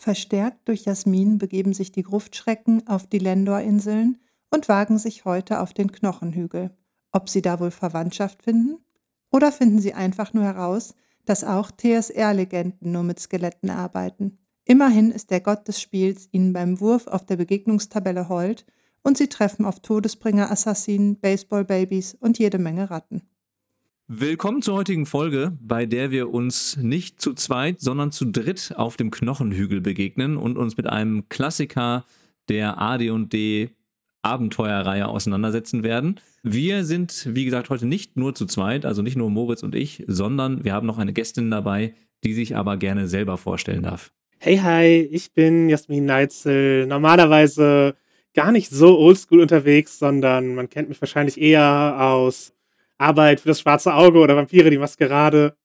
Verstärkt durch Jasmin begeben sich die Gruftschrecken auf die Lendor-Inseln und wagen sich heute auf den Knochenhügel. Ob sie da wohl Verwandtschaft finden? Oder finden sie einfach nur heraus, dass auch TSR-Legenden nur mit Skeletten arbeiten? Immerhin ist der Gott des Spiels ihnen beim Wurf auf der Begegnungstabelle hold und sie treffen auf Todesbringer-Assassinen, Baseball-Babys und jede Menge Ratten. Willkommen zur heutigen Folge, bei der wir uns nicht zu zweit, sondern zu dritt auf dem Knochenhügel begegnen und uns mit einem Klassiker der AD&D Abenteuerreihe auseinandersetzen werden. Wir sind, wie gesagt, heute nicht nur zu zweit, also nicht nur Moritz und ich, sondern wir haben noch eine Gästin dabei, die sich aber gerne selber vorstellen darf. Hey, hi, ich bin Jasmin Neitzel. Normalerweise gar nicht so oldschool unterwegs, sondern man kennt mich wahrscheinlich eher aus Arbeit für das schwarze Auge oder Vampire, die Maskerade.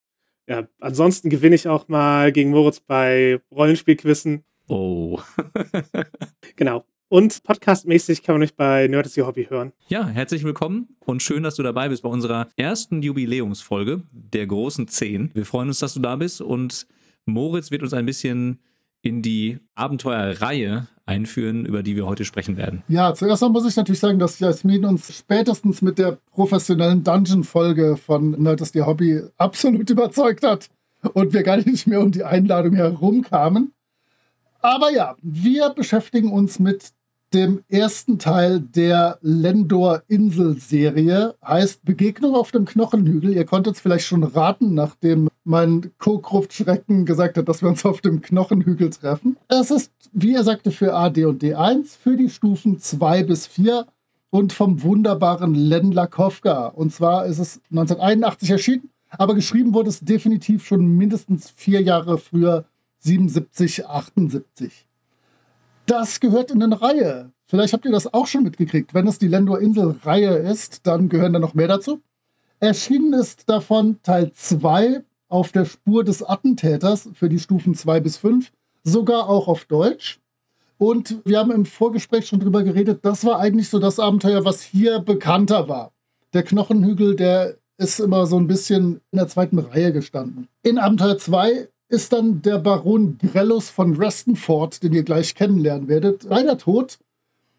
Ja, ansonsten gewinne ich auch mal gegen Moritz bei Rollenspielquissen. Oh. genau. Und podcastmäßig kann man euch bei Nerd is Your Hobby hören. Ja, herzlich willkommen und schön, dass du dabei bist bei unserer ersten Jubiläumsfolge der großen 10. Wir freuen uns, dass du da bist und Moritz wird uns ein bisschen in die Abenteuerreihe einführen, über die wir heute sprechen werden. Ja, zuerst mal muss ich natürlich sagen, dass Jasmin uns spätestens mit der professionellen Dungeon-Folge von Nerd ist Your Hobby absolut überzeugt hat und wir gar nicht mehr um die Einladung herumkamen. Aber ja, wir beschäftigen uns mit dem ersten Teil der Lendor-Insel-Serie. Heißt Begegnung auf dem Knochenhügel. Ihr konntet es vielleicht schon raten, nachdem mein Co-Gruft Schrecken gesagt hat, dass wir uns auf dem Knochenhügel treffen. Es ist, wie er sagte, für AD und D1, für die Stufen 2 bis 4 und vom wunderbaren Len Lakowka. Und zwar ist es 1981 erschienen, aber geschrieben wurde es definitiv schon mindestens vier Jahre früher, 77, 78. Das gehört in eine Reihe. Vielleicht habt ihr das auch schon mitgekriegt. Wenn es die Lendor-Insel-Reihe ist, dann gehören da noch mehr dazu. Erschienen ist davon Teil 2 auf der Spur des Attentäters für die Stufen 2 bis 5, sogar auch auf Deutsch. Und wir haben im Vorgespräch schon drüber geredet, das war eigentlich so das Abenteuer, was hier bekannter war. Der Knochenhügel, der ist immer so ein bisschen in der zweiten Reihe gestanden. In Abenteuer 2 ist dann der Baron Grellus von Restenford, den ihr gleich kennenlernen werdet, leider tot.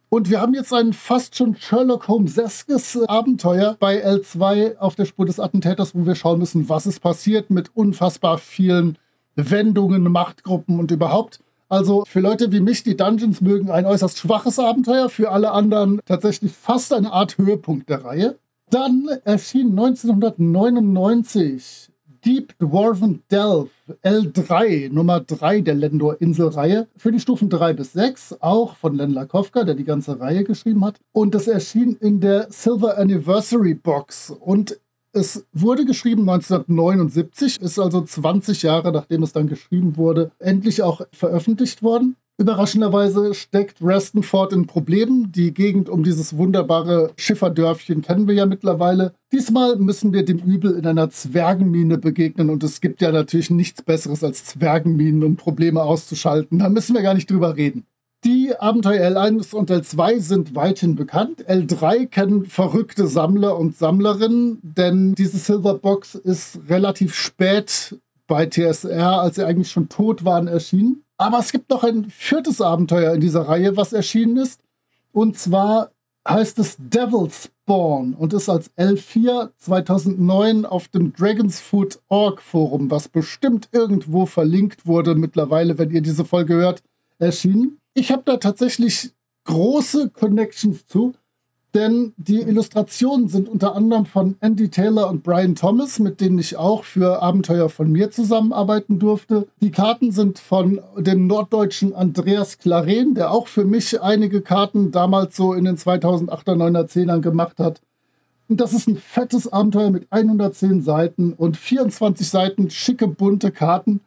Und wir haben jetzt ein fast schon Sherlock Holmes-eskes Abenteuer bei L2 auf der Spur des Attentäters, wo wir schauen müssen, was ist passiert mit unfassbar vielen Wendungen, Machtgruppen und überhaupt. Also für Leute wie mich, die Dungeons mögen, ein äußerst schwaches Abenteuer, für alle anderen tatsächlich fast eine Art Höhepunkt der Reihe. Dann erschien 1999 Deep Dwarven Delve L3, Nummer 3 der Lendor-Inselreihe, für die Stufen 3 bis 6, auch von Len Lakowka, der die ganze Reihe geschrieben hat. Und das erschien in der Silver Anniversary Box. Und es wurde geschrieben 1979, ist also 20 Jahre nachdem es dann geschrieben wurde, endlich auch veröffentlicht worden. Überraschenderweise steckt Restonford in Problemen. Die Gegend um dieses wunderbare Schifferdörfchen kennen wir ja mittlerweile. Diesmal müssen wir dem Übel in einer Zwergenmine begegnen und es gibt ja natürlich nichts Besseres als Zwergenminen, um Probleme auszuschalten. Da müssen wir gar nicht drüber reden. Die Abenteuer L1 und L2 sind weithin bekannt. L3 kennen verrückte Sammler und Sammlerinnen, denn diese Silverbox ist relativ spät bei TSR, als sie eigentlich schon tot waren, erschienen. Aber es gibt noch ein viertes Abenteuer in dieser Reihe, was erschienen ist. Und zwar heißt es Devil's Spawn und ist als L4 2009 auf dem Dragon's Foot Org Forum, was bestimmt irgendwo verlinkt wurde mittlerweile, wenn ihr diese Folge hört, erschienen. Ich habe da tatsächlich große Connections zu. Denn die Illustrationen sind unter anderem von Andy Taylor und Brian Thomas, mit denen ich auch für Abenteuer von mir zusammenarbeiten durfte. Die Karten sind von dem norddeutschen Andreas Claren, der auch für mich einige Karten damals so in den 2008er, 9er, 10ern gemacht hat. Und das ist ein fettes Abenteuer mit 110 Seiten und 24 Seiten schicke bunte Karten.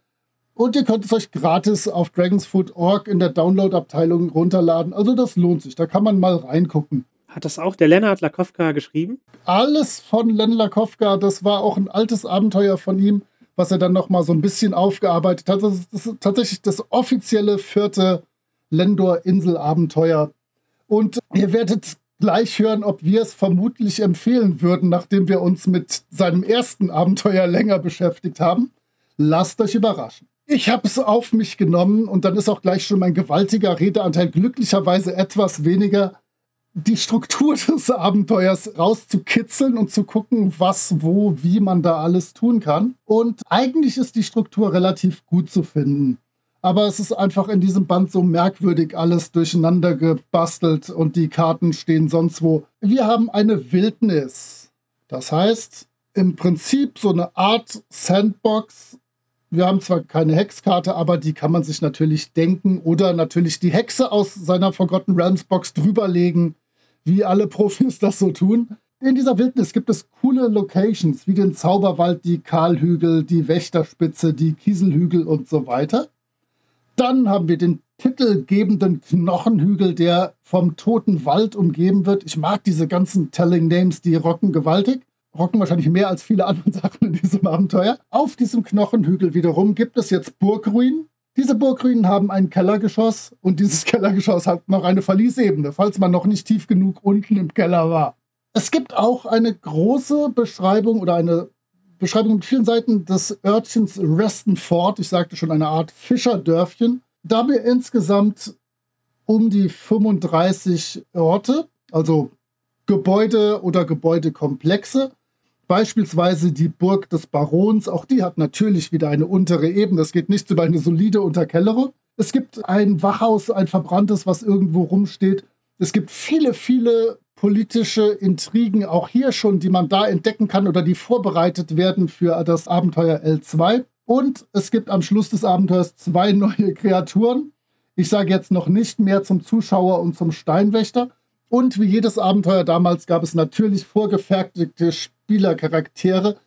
Und ihr könnt es euch gratis auf dragonsfoot.org in der Download-Abteilung runterladen. Also das lohnt sich, da kann man mal reingucken. Hat das auch der Lennart Lakowka geschrieben? Alles von Len Lakowka, das war auch ein altes Abenteuer von ihm, was er dann nochmal so ein bisschen aufgearbeitet hat. Das ist, das ist tatsächlich das offizielle vierte Lendor-Insel-Abenteuer. Und ihr werdet gleich hören, ob wir es vermutlich empfehlen würden, nachdem wir uns mit seinem ersten Abenteuer länger beschäftigt haben. Lasst euch überraschen. Ich habe es auf mich genommen und dann ist auch gleich schon mein gewaltiger Redeanteil glücklicherweise etwas weniger. Die Struktur des Abenteuers rauszukitzeln und zu gucken, was, wo, wie man da alles tun kann. Und eigentlich ist die Struktur relativ gut zu finden. Aber es ist einfach in diesem Band so merkwürdig alles durcheinander gebastelt und die Karten stehen sonst wo. Wir haben eine Wildnis. Das heißt, im Prinzip so eine Art Sandbox wir haben zwar keine Hexkarte, aber die kann man sich natürlich denken oder natürlich die Hexe aus seiner Forgotten Realms Box drüberlegen, wie alle Profis das so tun. In dieser Wildnis gibt es coole Locations wie den Zauberwald, die Kahlhügel, die Wächterspitze, die Kieselhügel und so weiter. Dann haben wir den titelgebenden Knochenhügel, der vom toten Wald umgeben wird. Ich mag diese ganzen Telling Names, die rocken gewaltig rocken wahrscheinlich mehr als viele andere Sachen in diesem Abenteuer. Auf diesem Knochenhügel wiederum gibt es jetzt Burgruinen. Diese Burgruinen haben ein Kellergeschoss und dieses Kellergeschoss hat noch eine Verliesebene, falls man noch nicht tief genug unten im Keller war. Es gibt auch eine große Beschreibung oder eine Beschreibung mit vielen Seiten des Örtchens Reston Fort. Ich sagte schon eine Art Fischerdörfchen. Da wir insgesamt um die 35 Orte, also Gebäude oder Gebäudekomplexe Beispielsweise die Burg des Barons, auch die hat natürlich wieder eine untere Ebene. Es geht nicht über eine solide Unterkellerung. Es gibt ein Wachhaus, ein verbranntes, was irgendwo rumsteht. Es gibt viele, viele politische Intrigen, auch hier schon, die man da entdecken kann oder die vorbereitet werden für das Abenteuer L2. Und es gibt am Schluss des Abenteuers zwei neue Kreaturen. Ich sage jetzt noch nicht mehr zum Zuschauer und zum Steinwächter. Und wie jedes Abenteuer damals gab es natürlich vorgefertigte Spielercharaktere.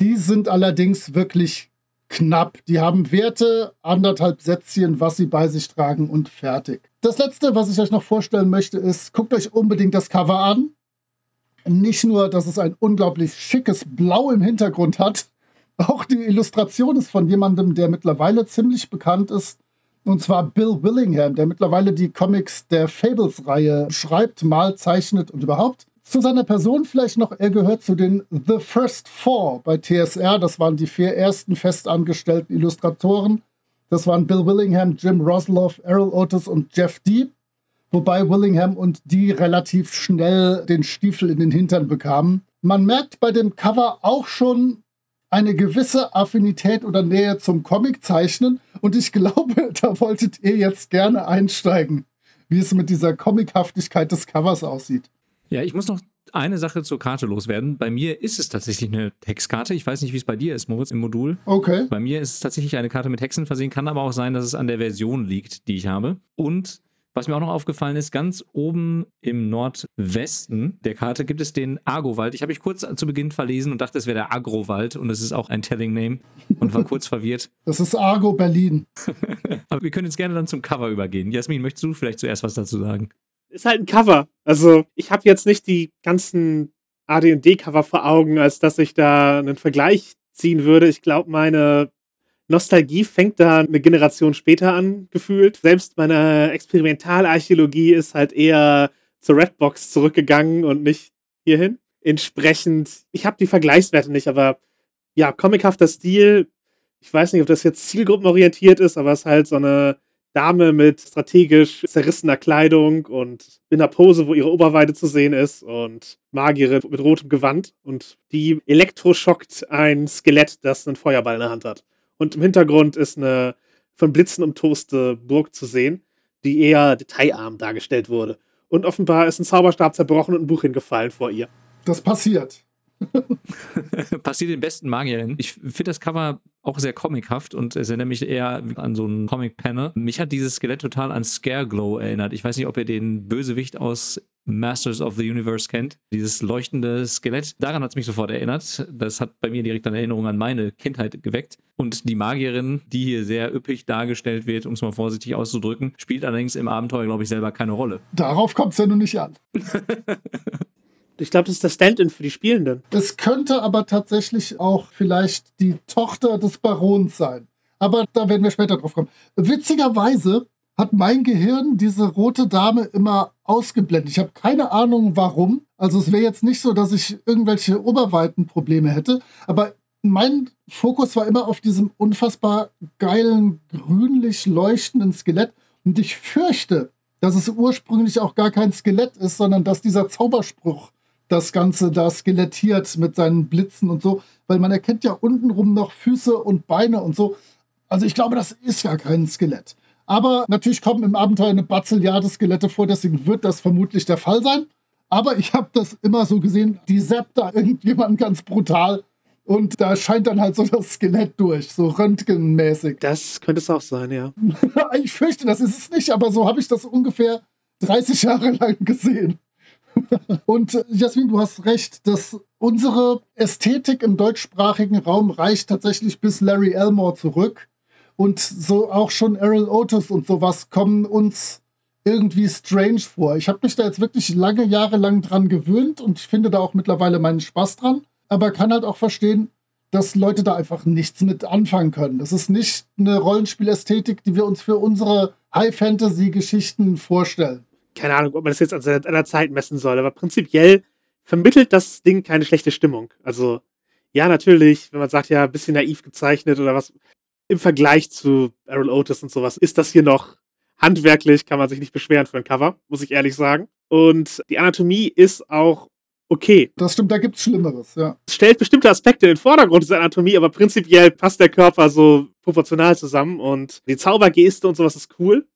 Die sind allerdings wirklich knapp. Die haben Werte, anderthalb Sätzchen, was sie bei sich tragen und fertig. Das letzte, was ich euch noch vorstellen möchte, ist, guckt euch unbedingt das Cover an. Nicht nur, dass es ein unglaublich schickes Blau im Hintergrund hat, auch die Illustration ist von jemandem, der mittlerweile ziemlich bekannt ist. Und zwar Bill Willingham, der mittlerweile die Comics der Fables-Reihe schreibt, malt, zeichnet und überhaupt. Zu seiner Person vielleicht noch, er gehört zu den The First Four bei TSR. Das waren die vier ersten festangestellten Illustratoren. Das waren Bill Willingham, Jim Rosloff, Errol Otis und Jeff Deep. Wobei Willingham und die relativ schnell den Stiefel in den Hintern bekamen. Man merkt bei dem Cover auch schon eine gewisse Affinität oder Nähe zum Comic zeichnen. Und ich glaube, da wolltet ihr jetzt gerne einsteigen, wie es mit dieser Comichaftigkeit des Covers aussieht. Ja, ich muss noch eine Sache zur Karte loswerden. Bei mir ist es tatsächlich eine Textkarte. Ich weiß nicht, wie es bei dir ist, Moritz, im Modul. Okay. Bei mir ist es tatsächlich eine Karte mit Hexen versehen. Kann aber auch sein, dass es an der Version liegt, die ich habe. Und was mir auch noch aufgefallen ist, ganz oben im Nordwesten der Karte gibt es den Argowald. Ich habe mich kurz zu Beginn verlesen und dachte, es wäre der Agrowald und es ist auch ein Telling Name und war kurz verwirrt. Das ist Argo Berlin. Aber wir können jetzt gerne dann zum Cover übergehen. Jasmin, möchtest du vielleicht zuerst was dazu sagen? Ist halt ein Cover. Also ich habe jetzt nicht die ganzen AD&D-Cover vor Augen, als dass ich da einen Vergleich ziehen würde. Ich glaube, meine Nostalgie fängt da eine Generation später an, gefühlt. Selbst meine Experimentalarchäologie ist halt eher zur Redbox zurückgegangen und nicht hierhin. Entsprechend, ich habe die Vergleichswerte nicht, aber ja, comichafter Stil. Ich weiß nicht, ob das jetzt zielgruppenorientiert ist, aber es ist halt so eine Dame mit strategisch zerrissener Kleidung und in einer Pose, wo ihre Oberweite zu sehen ist und Magierin mit rotem Gewand und die elektroschockt ein Skelett, das einen Feuerball in der Hand hat. Und im Hintergrund ist eine von Blitzen umtoste Burg zu sehen, die eher detailarm dargestellt wurde. Und offenbar ist ein Zauberstab zerbrochen und ein Buch hingefallen vor ihr. Das passiert. Passiert den besten Magierinnen. Ich finde das Cover auch sehr comichaft und es erinnert mich eher an so einen Comic-Panel. Mich hat dieses Skelett total an Scareglow erinnert. Ich weiß nicht, ob ihr den Bösewicht aus Masters of the Universe kennt. Dieses leuchtende Skelett. Daran hat es mich sofort erinnert. Das hat bei mir direkt eine Erinnerung an meine Kindheit geweckt. Und die Magierin, die hier sehr üppig dargestellt wird, um es mal vorsichtig auszudrücken, spielt allerdings im Abenteuer, glaube ich, selber keine Rolle. Darauf kommt es ja nun nicht an. Ich glaube, das ist der Stand-in für die Spielenden. Es könnte aber tatsächlich auch vielleicht die Tochter des Barons sein. Aber da werden wir später drauf kommen. Witzigerweise hat mein Gehirn diese rote Dame immer ausgeblendet. Ich habe keine Ahnung warum. Also es wäre jetzt nicht so, dass ich irgendwelche Oberweitenprobleme hätte, aber mein Fokus war immer auf diesem unfassbar geilen, grünlich leuchtenden Skelett. Und ich fürchte, dass es ursprünglich auch gar kein Skelett ist, sondern dass dieser Zauberspruch das Ganze da skelettiert mit seinen Blitzen und so, weil man erkennt ja untenrum noch Füße und Beine und so. Also ich glaube, das ist ja kein Skelett. Aber natürlich kommen im Abenteuer eine Bazilliarde Skelette vor, deswegen wird das vermutlich der Fall sein. Aber ich habe das immer so gesehen, die zappt da irgendjemand ganz brutal und da scheint dann halt so das Skelett durch, so röntgenmäßig. Das könnte es auch sein, ja. ich fürchte, das ist es nicht, aber so habe ich das ungefähr 30 Jahre lang gesehen. Und äh, Jasmin, du hast recht, dass unsere Ästhetik im deutschsprachigen Raum reicht tatsächlich bis Larry Elmore zurück. Und so auch schon Errol Otis und sowas kommen uns irgendwie strange vor. Ich habe mich da jetzt wirklich lange Jahre lang dran gewöhnt und ich finde da auch mittlerweile meinen Spaß dran. Aber kann halt auch verstehen, dass Leute da einfach nichts mit anfangen können. Das ist nicht eine Rollenspielästhetik, die wir uns für unsere High-Fantasy-Geschichten vorstellen keine Ahnung, ob man das jetzt an einer Zeit messen soll, aber prinzipiell vermittelt das Ding keine schlechte Stimmung. Also, ja, natürlich, wenn man sagt, ja, ein bisschen naiv gezeichnet oder was, im Vergleich zu Errol Otis und sowas, ist das hier noch handwerklich, kann man sich nicht beschweren für ein Cover, muss ich ehrlich sagen. Und die Anatomie ist auch okay. Das stimmt, da gibt's Schlimmeres, ja. Es stellt bestimmte Aspekte in den Vordergrund dieser Anatomie, aber prinzipiell passt der Körper so proportional zusammen und die Zaubergeste und sowas ist cool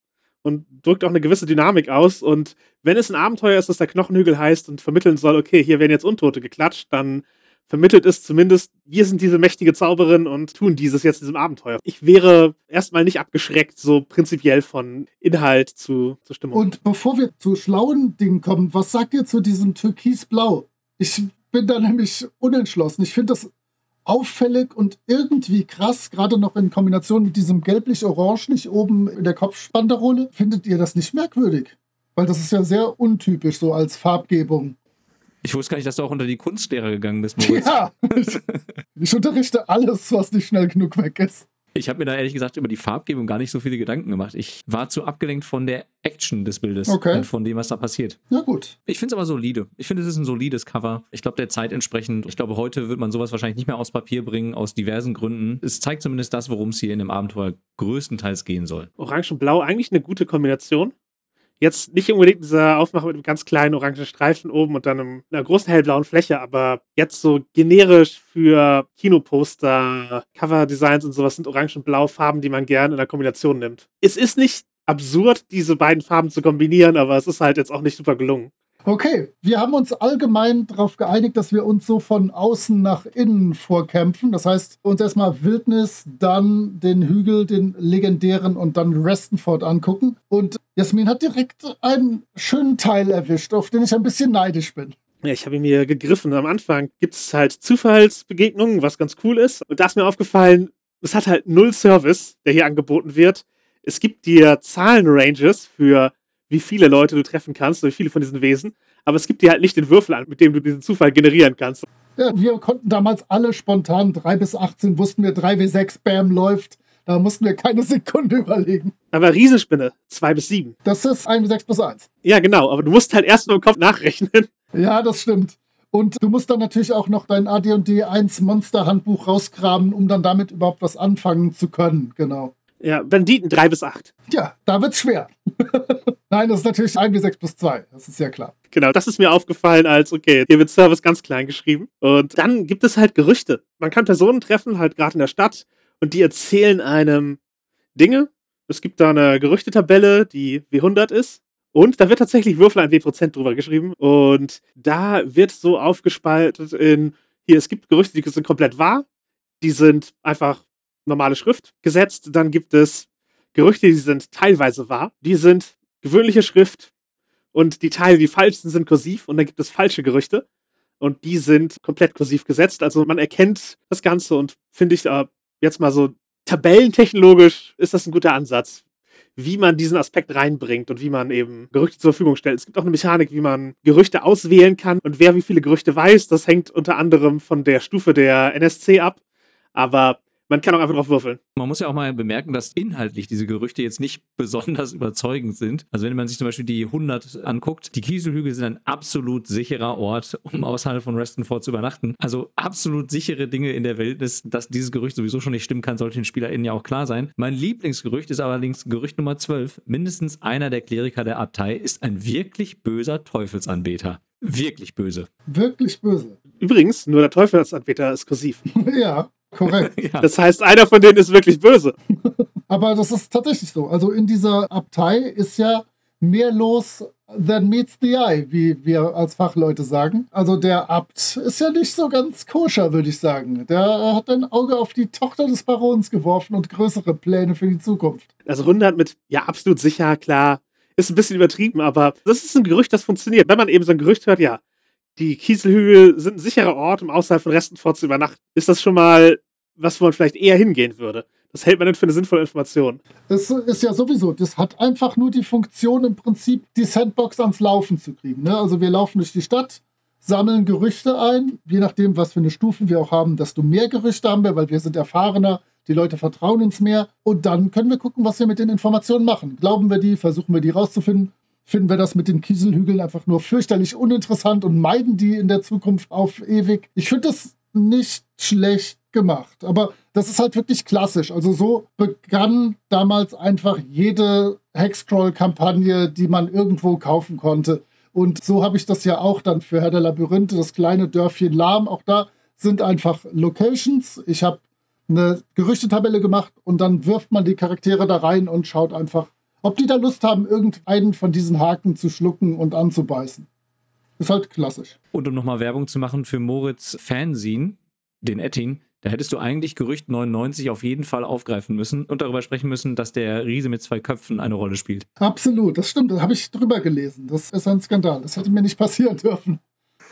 und drückt auch eine gewisse Dynamik aus. Und wenn es ein Abenteuer ist, das der Knochenhügel heißt und vermitteln soll, okay, hier werden jetzt Untote geklatscht, dann vermittelt es zumindest, wir sind diese mächtige Zauberin und tun dieses jetzt in diesem Abenteuer. Ich wäre erstmal nicht abgeschreckt, so prinzipiell von Inhalt zu, zu Stimmung. Und bevor wir zu schlauen Dingen kommen, was sagt ihr zu diesem Türkisblau? Ich bin da nämlich unentschlossen. Ich finde das auffällig und irgendwie krass, gerade noch in Kombination mit diesem gelblich-orange oben in der Kopfspanderole. Findet ihr das nicht merkwürdig? Weil das ist ja sehr untypisch so als Farbgebung. Ich wusste gar nicht, dass du auch unter die Kunstlehrer gegangen bist, Moritz. Ja, ich unterrichte alles, was nicht schnell genug weg ist. Ich habe mir da ehrlich gesagt über die Farbgebung gar nicht so viele Gedanken gemacht. Ich war zu abgelenkt von der Action des Bildes okay. und von dem, was da passiert. Na gut. Ich finde es aber solide. Ich finde, es ist ein solides Cover. Ich glaube, der Zeit entsprechend. Ich glaube, heute wird man sowas wahrscheinlich nicht mehr aus Papier bringen, aus diversen Gründen. Es zeigt zumindest das, worum es hier in dem Abenteuer größtenteils gehen soll. Orange und Blau, eigentlich eine gute Kombination. Jetzt nicht unbedingt dieser Aufmacher mit einem ganz kleinen orangen Streifen oben und dann einer großen hellblauen Fläche, aber jetzt so generisch für Kinoposter, Cover-Designs und sowas sind orange und blau Farben, die man gerne in der Kombination nimmt. Es ist nicht absurd, diese beiden Farben zu kombinieren, aber es ist halt jetzt auch nicht super gelungen. Okay, wir haben uns allgemein darauf geeinigt, dass wir uns so von außen nach innen vorkämpfen. Das heißt, uns erstmal Wildnis, dann den Hügel, den legendären und dann Restenford angucken. Und Jasmin hat direkt einen schönen Teil erwischt, auf den ich ein bisschen neidisch bin. Ja, ich habe ihn mir gegriffen. Am Anfang gibt es halt Zufallsbegegnungen, was ganz cool ist. Und da ist mir aufgefallen, es hat halt null Service, der hier angeboten wird. Es gibt dir Zahlenranges für wie viele Leute du treffen kannst, wie viele von diesen Wesen. Aber es gibt dir halt nicht den Würfel an, mit dem du diesen Zufall generieren kannst. Ja, wir konnten damals alle spontan 3 bis 18, wussten wir 3W6, Bam, läuft. Da mussten wir keine Sekunde überlegen. Aber Riesenspinne, 2 bis 7. Das ist 1W6 plus 1. Ja, genau, aber du musst halt erst nur im Kopf nachrechnen. Ja, das stimmt. Und du musst dann natürlich auch noch dein AD&D 1 Monster-Handbuch rausgraben, um dann damit überhaupt was anfangen zu können. Genau. Ja, Banditen 3 bis 8. Ja, da wird's schwer. Nein, das ist natürlich 1 bis 6 plus 2. Das ist ja klar. Genau, das ist mir aufgefallen als, okay, hier wird Service ganz klein geschrieben. Und dann gibt es halt Gerüchte. Man kann Personen treffen, halt gerade in der Stadt, und die erzählen einem Dinge. Es gibt da eine Gerüchtetabelle, die W100 ist. Und da wird tatsächlich Würfel ein W-Prozent drüber geschrieben. Und da wird so aufgespaltet in, hier, es gibt Gerüchte, die sind komplett wahr. Die sind einfach normale Schrift gesetzt. Dann gibt es Gerüchte, die sind teilweise wahr. Die sind gewöhnliche Schrift. Und die Teile, die falschen sind kursiv und dann gibt es falsche Gerüchte. Und die sind komplett kursiv gesetzt. Also man erkennt das Ganze und finde ich äh, jetzt mal so tabellentechnologisch ist das ein guter Ansatz, wie man diesen Aspekt reinbringt und wie man eben Gerüchte zur Verfügung stellt. Es gibt auch eine Mechanik, wie man Gerüchte auswählen kann und wer wie viele Gerüchte weiß, das hängt unter anderem von der Stufe der NSC ab. Aber man kann auch einfach drauf würfeln. Man muss ja auch mal bemerken, dass inhaltlich diese Gerüchte jetzt nicht besonders überzeugend sind. Also wenn man sich zum Beispiel die 100 anguckt, die Kieselhügel sind ein absolut sicherer Ort, um außerhalb von Restenford zu übernachten. Also absolut sichere Dinge in der Wildnis, dass dieses Gerücht sowieso schon nicht stimmen kann, sollte den SpielerInnen ja auch klar sein. Mein Lieblingsgerücht ist allerdings Gerücht Nummer 12. Mindestens einer der Kleriker der Abtei ist ein wirklich böser Teufelsanbeter. Wirklich böse. Wirklich böse. Übrigens, nur der Teufelsanbeter ist kursiv. ja. Korrekt. Ja. Das heißt, einer von denen ist wirklich böse. Aber das ist tatsächlich so. Also in dieser Abtei ist ja mehr los than meets the eye, wie wir als Fachleute sagen. Also der Abt ist ja nicht so ganz koscher, würde ich sagen. Der hat ein Auge auf die Tochter des Barons geworfen und größere Pläne für die Zukunft. Also Runde hat mit, ja, absolut sicher, klar, ist ein bisschen übertrieben, aber das ist ein Gerücht, das funktioniert. Wenn man eben so ein Gerücht hört, ja, die Kieselhügel sind ein sicherer Ort, um außerhalb von Restenfort zu übernachten, ist das schon mal was, wo man vielleicht eher hingehen würde. Das hält man dann für eine sinnvolle Information. Das ist ja sowieso, das hat einfach nur die Funktion im Prinzip, die Sandbox ans Laufen zu kriegen. Ne? Also wir laufen durch die Stadt, sammeln Gerüchte ein, je nachdem, was für eine Stufe wir auch haben, desto mehr Gerüchte haben wir, weil wir sind erfahrener, die Leute vertrauen uns mehr und dann können wir gucken, was wir mit den Informationen machen. Glauben wir die, versuchen wir die rauszufinden, finden wir das mit den Kieselhügeln einfach nur fürchterlich uninteressant und meiden die in der Zukunft auf ewig. Ich finde das nicht schlecht gemacht, aber das ist halt wirklich klassisch. Also so begann damals einfach jede Hexcrawl-Kampagne, die man irgendwo kaufen konnte. Und so habe ich das ja auch dann für Herr der Labyrinthe, das kleine Dörfchen Lahm. Auch da sind einfach Locations. Ich habe eine Gerüchtetabelle gemacht und dann wirft man die Charaktere da rein und schaut einfach, ob die da Lust haben, irgendeinen von diesen Haken zu schlucken und anzubeißen. Ist halt klassisch. Und um nochmal Werbung zu machen für Moritz Fanzine, den Ettin, da hättest du eigentlich Gerücht 99 auf jeden Fall aufgreifen müssen und darüber sprechen müssen, dass der Riese mit zwei Köpfen eine Rolle spielt. Absolut, das stimmt. Da habe ich drüber gelesen. Das ist ein Skandal. Das hätte mir nicht passieren dürfen.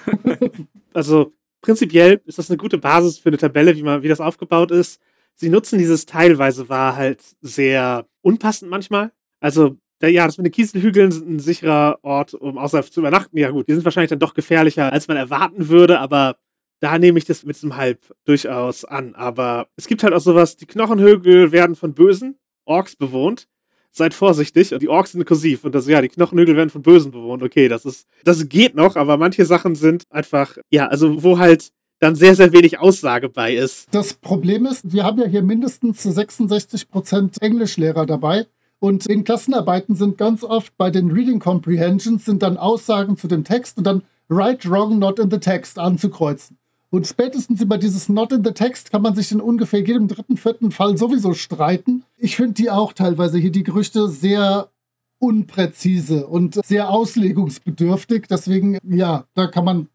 Also prinzipiell ist das eine gute Basis für eine Tabelle, wie, man, wie das aufgebaut ist. Sie nutzen dieses teilweise war halt sehr unpassend manchmal. Also ja, das mit den Kieselhügeln sind ein sicherer Ort, um außerhalb zu übernachten. Ja gut, die sind wahrscheinlich dann doch gefährlicher, als man erwarten würde, aber da nehme ich das mit einem Halb durchaus an. Aber es gibt halt auch sowas, die Knochenhügel werden von bösen Orks bewohnt. Seid vorsichtig. Und die Orks sind kursiv. Und das, ja, die Knochenhügel werden von Bösen bewohnt. Okay, das ist, das geht noch, aber manche Sachen sind einfach, ja, also wo halt dann sehr, sehr wenig Aussage bei ist. Das Problem ist, wir haben ja hier mindestens 66 Prozent Englischlehrer dabei. Und in Klassenarbeiten sind ganz oft bei den Reading Comprehensions sind dann Aussagen zu dem Text und dann right, wrong, not in the text anzukreuzen. Und spätestens über dieses Not in the Text kann man sich in ungefähr jedem dritten, vierten Fall sowieso streiten. Ich finde die auch teilweise hier die Gerüchte sehr unpräzise und sehr auslegungsbedürftig. Deswegen, ja, da kann man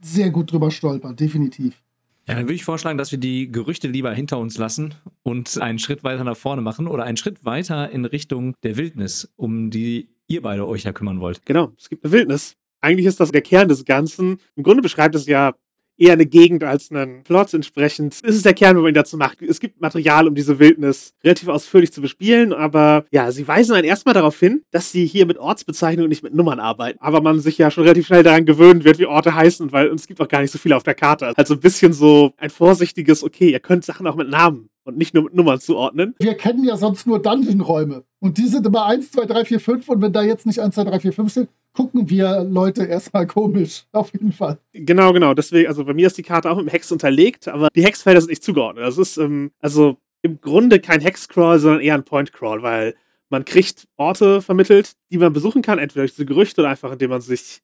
sehr gut drüber stolpern, definitiv. Ja, dann würde ich vorschlagen, dass wir die Gerüchte lieber hinter uns lassen und einen Schritt weiter nach vorne machen oder einen Schritt weiter in Richtung der Wildnis, um die ihr beide euch ja kümmern wollt. Genau, es gibt eine Wildnis. Eigentlich ist das der Kern des Ganzen. Im Grunde beschreibt es ja eher eine Gegend als einen Plot. Entsprechend ist es der Kern, wo man ihn dazu macht. Es gibt Material, um diese Wildnis relativ ausführlich zu bespielen, aber ja, sie weisen einen erstmal darauf hin, dass sie hier mit Ortsbezeichnungen und nicht mit Nummern arbeiten. Aber man sich ja schon relativ schnell daran gewöhnen wird, wie Orte heißen, weil es gibt auch gar nicht so viele auf der Karte. Also ein bisschen so ein vorsichtiges, okay, ihr könnt Sachen auch mit Namen und nicht nur mit Nummern zuordnen. Wir kennen ja sonst nur Dungeon-Räume. Und die sind immer 1, 2, 3, 4, 5. Und wenn da jetzt nicht 1, 2, 3, 4, 5 steht, gucken wir Leute erstmal komisch. Auf jeden Fall. Genau, genau. Deswegen, also bei mir ist die Karte auch mit dem Hex unterlegt, aber die Hexfelder sind nicht zugeordnet. Das ist, ähm, also im Grunde kein Hexcrawl, sondern eher ein Point-Crawl, weil man kriegt Orte vermittelt, die man besuchen kann, entweder durch Gerüchte oder einfach, indem man sich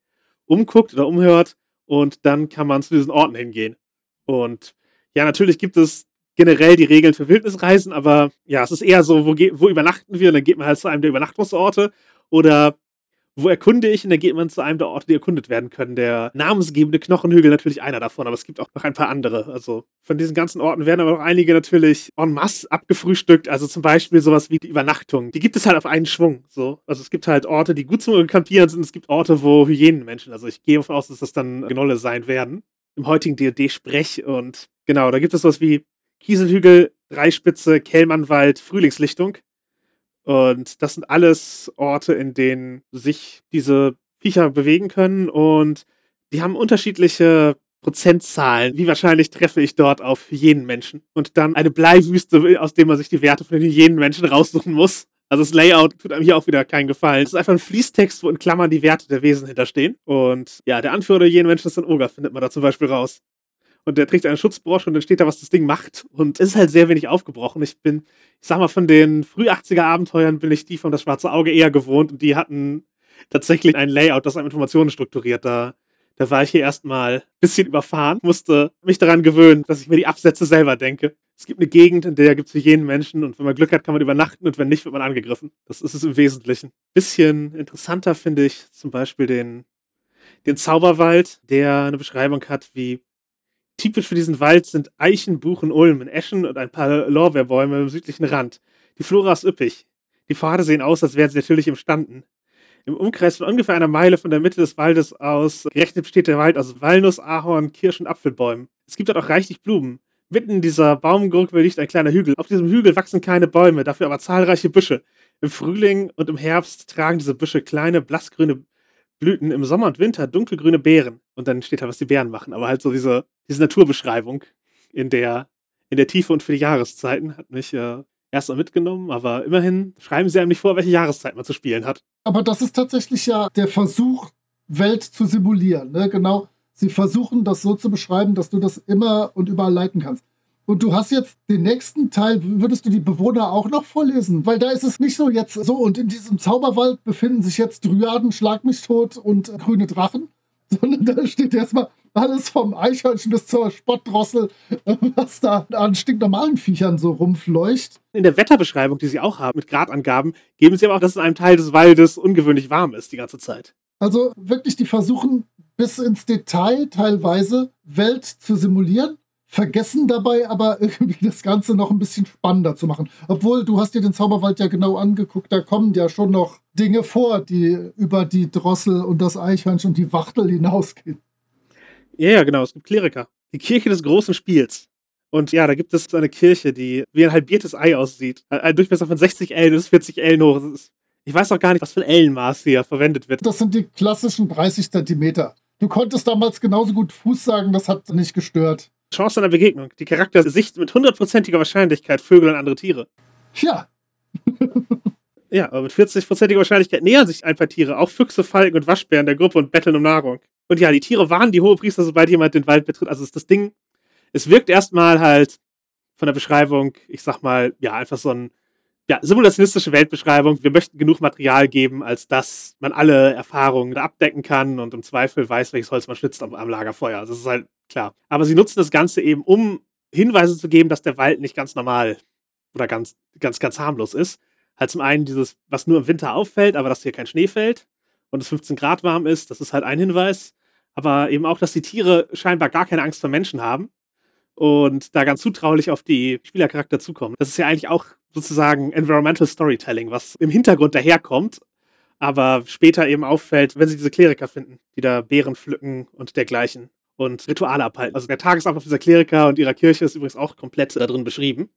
umguckt oder umhört und dann kann man zu diesen Orten hingehen. Und ja, natürlich gibt es generell die Regeln für Wildnisreisen, aber ja, es ist eher so, wo, wo übernachten wir? Und dann geht man halt zu einem der Übernachtungsorte oder wo erkunde ich? Und dann geht man zu einem der Orte, die erkundet werden können. Der namensgebende Knochenhügel natürlich einer davon, aber es gibt auch noch ein paar andere. Also von diesen ganzen Orten werden aber auch einige natürlich en masse abgefrühstückt. Also zum Beispiel sowas wie die Übernachtung. Die gibt es halt auf einen Schwung. So. Also es gibt halt Orte, die gut zum Campieren sind. Es gibt Orte, wo Hyänenmenschen, also ich gehe davon aus, dass das dann Gnolle sein werden. Im heutigen D&D-Sprech und genau, da gibt es sowas wie Kieselhügel, Dreispitze, Kellmannwald, Frühlingslichtung. Und das sind alles Orte, in denen sich diese Viecher bewegen können und die haben unterschiedliche Prozentzahlen. Wie wahrscheinlich treffe ich dort auf Hyänenmenschen? Und dann eine Bleiwüste, aus der man sich die Werte von den Hyänenmenschen raussuchen muss. Also das Layout tut einem hier auch wieder keinen Gefallen. Es ist einfach ein Fließtext, wo in Klammern die Werte der Wesen hinterstehen. Und ja, der Anführer der Hyänenmenschen ist ein Oger, findet man da zum Beispiel raus und der trägt eine Schutzbrosche und dann steht da, was das Ding macht. Und es ist halt sehr wenig aufgebrochen. Ich bin, ich sag mal, von den früh 80er Abenteuern bin ich die von das schwarze Auge eher gewohnt und die hatten tatsächlich ein Layout, das einem Informationen strukturiert. Da, da war ich hier erstmal ein bisschen überfahren, musste mich daran gewöhnen, dass ich mir die Absätze selber denke. Es gibt eine Gegend, in der gibt es für jeden Menschen und wenn man Glück hat, kann man übernachten und wenn nicht, wird man angegriffen. Das ist es im Wesentlichen. Bisschen interessanter finde ich zum Beispiel den, den Zauberwald, der eine Beschreibung hat, wie Typisch für diesen Wald sind Eichen, Buchen, Ulmen, Eschen und ein paar Lorbeerbäume im südlichen Rand. Die Flora ist üppig. Die Pfade sehen aus, als wären sie natürlich imstanden. Im Umkreis von ungefähr einer Meile von der Mitte des Waldes aus gerechnet besteht der Wald aus Walnuss, Ahorn, Kirsch und Apfelbäumen. Es gibt dort auch reichlich Blumen. Mitten in dieser Baumgruppe liegt ein kleiner Hügel. Auf diesem Hügel wachsen keine Bäume, dafür aber zahlreiche Büsche. Im Frühling und im Herbst tragen diese Büsche kleine, blassgrüne Blüten im Sommer und Winter dunkelgrüne Beeren. Und dann steht da, was die Beeren machen. Aber halt so diese, diese Naturbeschreibung in der, in der Tiefe und für die Jahreszeiten hat mich äh, erst mal mitgenommen. Aber immerhin schreiben sie einem nicht vor, welche Jahreszeit man zu spielen hat. Aber das ist tatsächlich ja der Versuch, Welt zu simulieren. Ne? Genau. Sie versuchen das so zu beschreiben, dass du das immer und überall leiten kannst. Und du hast jetzt den nächsten Teil, würdest du die Bewohner auch noch vorlesen? Weil da ist es nicht so jetzt so, und in diesem Zauberwald befinden sich jetzt Dryaden, Schlag mich tot und grüne Drachen, sondern da steht erstmal alles vom Eichhörnchen bis zur Spottdrossel, was da an stinknormalen Viechern so rumfleucht. In der Wetterbeschreibung, die sie auch haben, mit Gradangaben, geben sie aber auch, dass es in einem Teil des Waldes ungewöhnlich warm ist die ganze Zeit. Also wirklich, die versuchen bis ins Detail teilweise Welt zu simulieren vergessen dabei aber irgendwie das Ganze noch ein bisschen spannender zu machen. Obwohl, du hast dir den Zauberwald ja genau angeguckt, da kommen ja schon noch Dinge vor, die über die Drossel und das Eichhörnchen und die Wachtel hinausgehen. Ja, ja, genau, es gibt Kleriker. Die Kirche des großen Spiels. Und ja, da gibt es eine Kirche, die wie ein halbiertes Ei aussieht. Ein Durchmesser von 60 Ellen, ist 40 Ellen hoch. Ich weiß auch gar nicht, was für ein Ellenmaß hier verwendet wird. Das sind die klassischen 30 Zentimeter. Du konntest damals genauso gut Fuß sagen, das hat nicht gestört. Chance einer Begegnung. Die Charakter sicht mit hundertprozentiger Wahrscheinlichkeit Vögel und andere Tiere. Ja. ja, aber mit 40-prozentiger Wahrscheinlichkeit nähern sich ein paar Tiere, auch Füchse, Falken und Waschbären der Gruppe und betteln um Nahrung. Und ja, die Tiere warnen die Hohepriester, sobald jemand den Wald betritt. Also ist das Ding, es wirkt erstmal halt von der Beschreibung, ich sag mal, ja, einfach so ein ja, simulationistische Weltbeschreibung. Wir möchten genug Material geben, als dass man alle Erfahrungen abdecken kann und im Zweifel weiß, welches Holz man schnitzt am, am Lagerfeuer. Also das ist halt klar. Aber sie nutzen das Ganze eben, um Hinweise zu geben, dass der Wald nicht ganz normal oder ganz, ganz, ganz harmlos ist. Halt zum einen dieses, was nur im Winter auffällt, aber dass hier kein Schnee fällt und es 15 Grad warm ist, das ist halt ein Hinweis. Aber eben auch, dass die Tiere scheinbar gar keine Angst vor Menschen haben und da ganz zutraulich auf die Spielercharakter zukommen. Das ist ja eigentlich auch sozusagen Environmental Storytelling, was im Hintergrund daherkommt, aber später eben auffällt, wenn sie diese Kleriker finden, die da Beeren pflücken und dergleichen und Rituale abhalten. Also der Tagesablauf dieser Kleriker und ihrer Kirche ist übrigens auch komplett da drin beschrieben.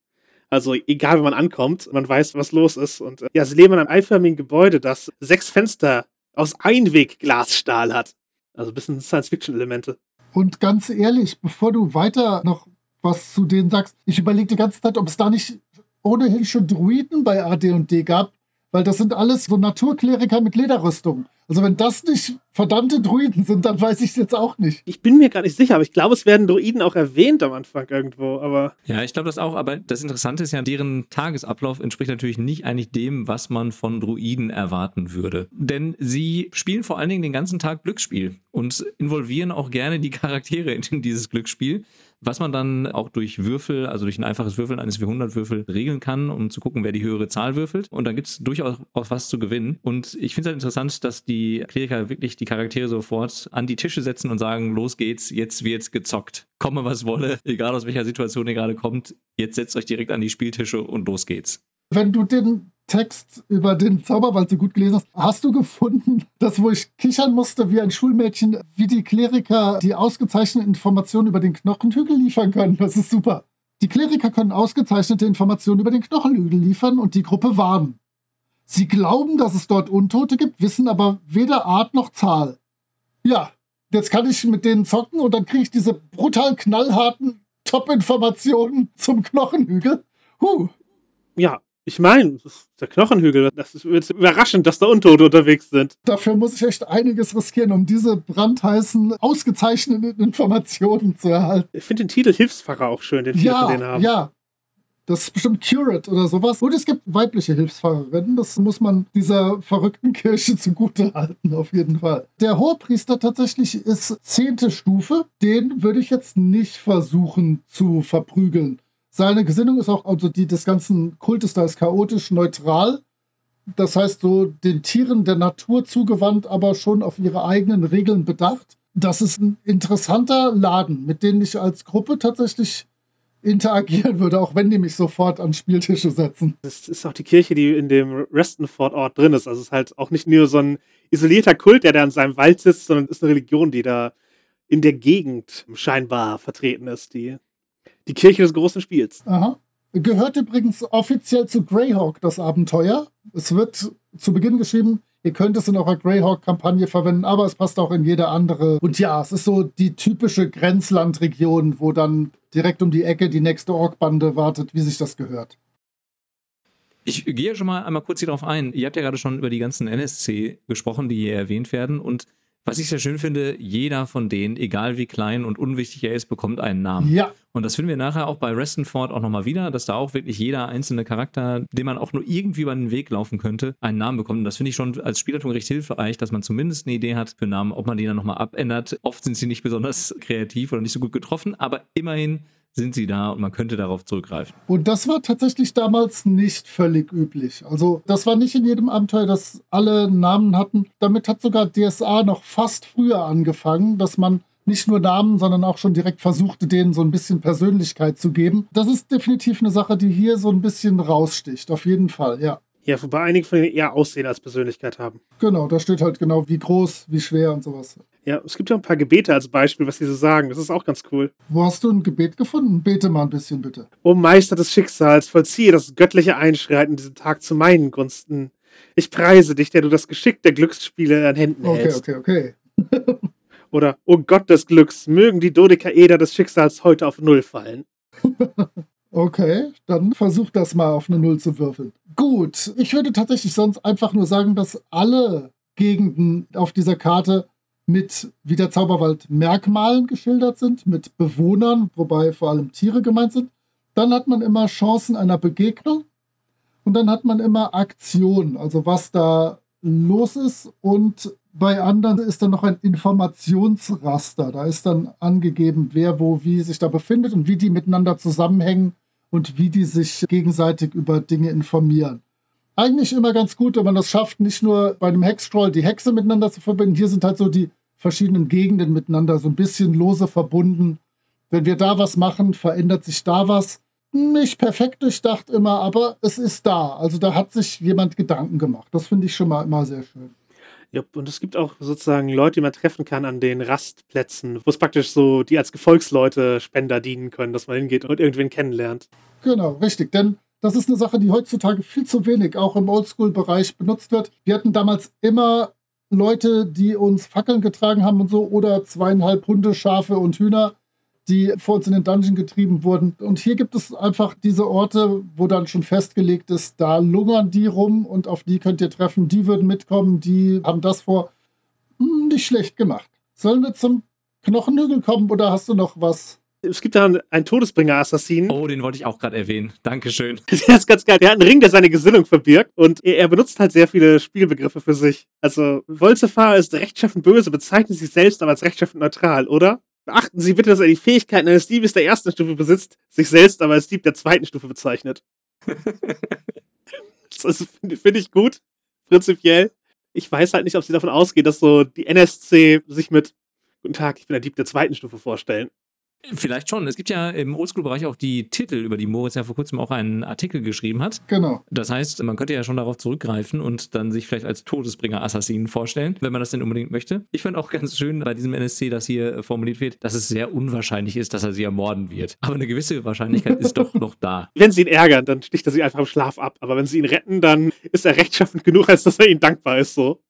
Also egal, wenn man ankommt, man weiß, was los ist. Und äh, ja, sie leben in einem eiförmigen Gebäude, das sechs Fenster aus Einwegglasstahl hat. Also ein bisschen Science-Fiction-Elemente. Und ganz ehrlich, bevor du weiter noch was zu denen sagst, ich überlege die ganze Zeit, ob es da nicht ohnehin schon Druiden bei AD&D gab, weil das sind alles so Naturkleriker mit Lederrüstung. Also wenn das nicht verdammte Druiden sind, dann weiß ich es jetzt auch nicht. Ich bin mir gar nicht sicher, aber ich glaube, es werden Druiden auch erwähnt am Anfang irgendwo. Aber ja, ich glaube das auch. Aber das Interessante ist ja, deren Tagesablauf entspricht natürlich nicht eigentlich dem, was man von Druiden erwarten würde. Denn sie spielen vor allen Dingen den ganzen Tag Glücksspiel und involvieren auch gerne die Charaktere in dieses Glücksspiel was man dann auch durch Würfel, also durch ein einfaches Würfeln eines 400-Würfel regeln kann, um zu gucken, wer die höhere Zahl würfelt. Und dann gibt es durchaus auch was zu gewinnen. Und ich finde es halt interessant, dass die die Kleriker wirklich die Charaktere sofort an die Tische setzen und sagen, los geht's, jetzt wird's gezockt. Komme was wolle, egal aus welcher Situation ihr gerade kommt, jetzt setzt euch direkt an die Spieltische und los geht's. Wenn du den Text über den Zauberwald so gut gelesen hast, hast du gefunden, dass wo ich kichern musste wie ein Schulmädchen, wie die Kleriker die ausgezeichneten Informationen über den Knochenhügel liefern können. Das ist super. Die Kleriker können ausgezeichnete Informationen über den Knochenhügel liefern und die Gruppe warnen. Sie glauben, dass es dort Untote gibt, wissen aber weder Art noch Zahl. Ja, jetzt kann ich mit denen zocken und dann kriege ich diese brutal knallharten Top-Informationen zum Knochenhügel. Huh. Ja, ich meine, der Knochenhügel, das ist jetzt überraschend, dass da Untote unterwegs sind. Dafür muss ich echt einiges riskieren, um diese brandheißen, ausgezeichneten Informationen zu erhalten. Ich finde den Titel Hilfspfarrer auch schön, den viele ja, von denen haben. Ja, das ist bestimmt Curate oder sowas. Und es gibt weibliche Hilfsfahrerinnen. Das muss man dieser verrückten Kirche zugute halten, auf jeden Fall. Der Hohepriester tatsächlich ist zehnte Stufe. Den würde ich jetzt nicht versuchen zu verprügeln. Seine Gesinnung ist auch, also die des ganzen Kultes da ist chaotisch neutral. Das heißt, so den Tieren der Natur zugewandt, aber schon auf ihre eigenen Regeln bedacht. Das ist ein interessanter Laden, mit dem ich als Gruppe tatsächlich interagieren würde, auch wenn die mich sofort an Spieltische setzen. Das ist auch die Kirche, die in dem Restonford-Ort drin ist. Also es ist halt auch nicht nur so ein isolierter Kult, der da in seinem Wald sitzt, sondern es ist eine Religion, die da in der Gegend scheinbar vertreten ist. Die, die Kirche des großen Spiels. Aha. Gehört übrigens offiziell zu Greyhawk, das Abenteuer. Es wird zu Beginn geschrieben, ihr könnt es in eurer Greyhawk-Kampagne verwenden, aber es passt auch in jede andere. Und ja, es ist so die typische Grenzlandregion, wo dann direkt um die Ecke die nächste Orkbande wartet, wie sich das gehört. Ich gehe schon mal einmal kurz hier drauf ein. Ihr habt ja gerade schon über die ganzen NSC gesprochen, die hier erwähnt werden. Und was ich sehr schön finde, jeder von denen, egal wie klein und unwichtig er ist, bekommt einen Namen. Ja. Und das finden wir nachher auch bei Restonford auch nochmal wieder, dass da auch wirklich jeder einzelne Charakter, den man auch nur irgendwie über den Weg laufen könnte, einen Namen bekommt. Und das finde ich schon als Spielertum recht hilfreich, dass man zumindest eine Idee hat für Namen, ob man die dann nochmal abändert. Oft sind sie nicht besonders kreativ oder nicht so gut getroffen, aber immerhin sind sie da und man könnte darauf zurückgreifen. Und das war tatsächlich damals nicht völlig üblich. Also das war nicht in jedem Abenteuer, dass alle Namen hatten. Damit hat sogar DSA noch fast früher angefangen, dass man nicht nur Namen, sondern auch schon direkt versuchte, denen so ein bisschen Persönlichkeit zu geben. Das ist definitiv eine Sache, die hier so ein bisschen raussticht. Auf jeden Fall, ja. Ja, wobei einige von denen eher Aussehen als Persönlichkeit haben. Genau, da steht halt genau, wie groß, wie schwer und sowas. Ja, es gibt ja ein paar Gebete als Beispiel, was die so sagen. Das ist auch ganz cool. Wo hast du ein Gebet gefunden? Bete mal ein bisschen, bitte. O Meister des Schicksals, vollziehe das göttliche Einschreiten diesen Tag zu meinen Gunsten. Ich preise dich, der du das Geschick der Glücksspiele an Händen Okay, hältst. okay, okay. Oder, O Gott des Glücks, mögen die Dodekaeder des Schicksals heute auf Null fallen. Okay, dann versuch das mal auf eine Null zu würfeln. Gut, ich würde tatsächlich sonst einfach nur sagen, dass alle Gegenden auf dieser Karte mit, wie der Zauberwald, Merkmalen geschildert sind, mit Bewohnern, wobei vor allem Tiere gemeint sind. Dann hat man immer Chancen einer Begegnung und dann hat man immer Aktion, also was da los ist. Und bei anderen ist dann noch ein Informationsraster. Da ist dann angegeben, wer wo wie sich da befindet und wie die miteinander zusammenhängen und wie die sich gegenseitig über Dinge informieren. Eigentlich immer ganz gut, wenn man das schafft, nicht nur bei einem Hexcrawl die Hexe miteinander zu verbinden. Hier sind halt so die verschiedenen Gegenden miteinander so ein bisschen lose verbunden. Wenn wir da was machen, verändert sich da was. Nicht perfekt durchdacht immer, aber es ist da. Also da hat sich jemand Gedanken gemacht. Das finde ich schon mal immer sehr schön. Ja, und es gibt auch sozusagen Leute, die man treffen kann an den Rastplätzen, wo es praktisch so, die als Gefolgsleute Spender dienen können, dass man hingeht und irgendwen kennenlernt. Genau, richtig. Denn das ist eine Sache, die heutzutage viel zu wenig auch im Oldschool-Bereich benutzt wird. Wir hatten damals immer Leute, die uns Fackeln getragen haben und so oder zweieinhalb Hunde, Schafe und Hühner, die vor uns in den Dungeon getrieben wurden. Und hier gibt es einfach diese Orte, wo dann schon festgelegt ist, da lungern die rum und auf die könnt ihr treffen. Die würden mitkommen, die haben das vor. Hm, nicht schlecht gemacht. Sollen wir zum Knochenhügel kommen oder hast du noch was? Es gibt da einen Todesbringer-Assassinen. Oh, den wollte ich auch gerade erwähnen. Dankeschön. Der ist ganz geil. Der hat einen Ring, der seine Gesinnung verbirgt und er, er benutzt halt sehr viele Spielbegriffe für sich. Also, Wolzefar ist rechtschaffend böse, bezeichnet sich selbst aber als rechtschaffend neutral, oder? Beachten Sie bitte, dass er die Fähigkeiten eines Diebes der ersten Stufe besitzt, sich selbst aber als Dieb der zweiten Stufe bezeichnet. das finde find ich gut, prinzipiell. Ich weiß halt nicht, ob sie davon ausgeht, dass so die NSC sich mit Guten Tag, ich bin der Dieb der zweiten Stufe vorstellen. Vielleicht schon. Es gibt ja im Oldschool-Bereich auch die Titel, über die Moritz ja vor kurzem auch einen Artikel geschrieben hat. Genau. Das heißt, man könnte ja schon darauf zurückgreifen und dann sich vielleicht als Todesbringer-Assassinen vorstellen, wenn man das denn unbedingt möchte. Ich fand auch ganz schön bei diesem NSC, dass hier formuliert wird, dass es sehr unwahrscheinlich ist, dass er sie ermorden wird. Aber eine gewisse Wahrscheinlichkeit ist doch noch da. Wenn sie ihn ärgern, dann sticht er sie einfach im Schlaf ab. Aber wenn sie ihn retten, dann ist er rechtschaffend genug, als dass er ihnen dankbar ist. So.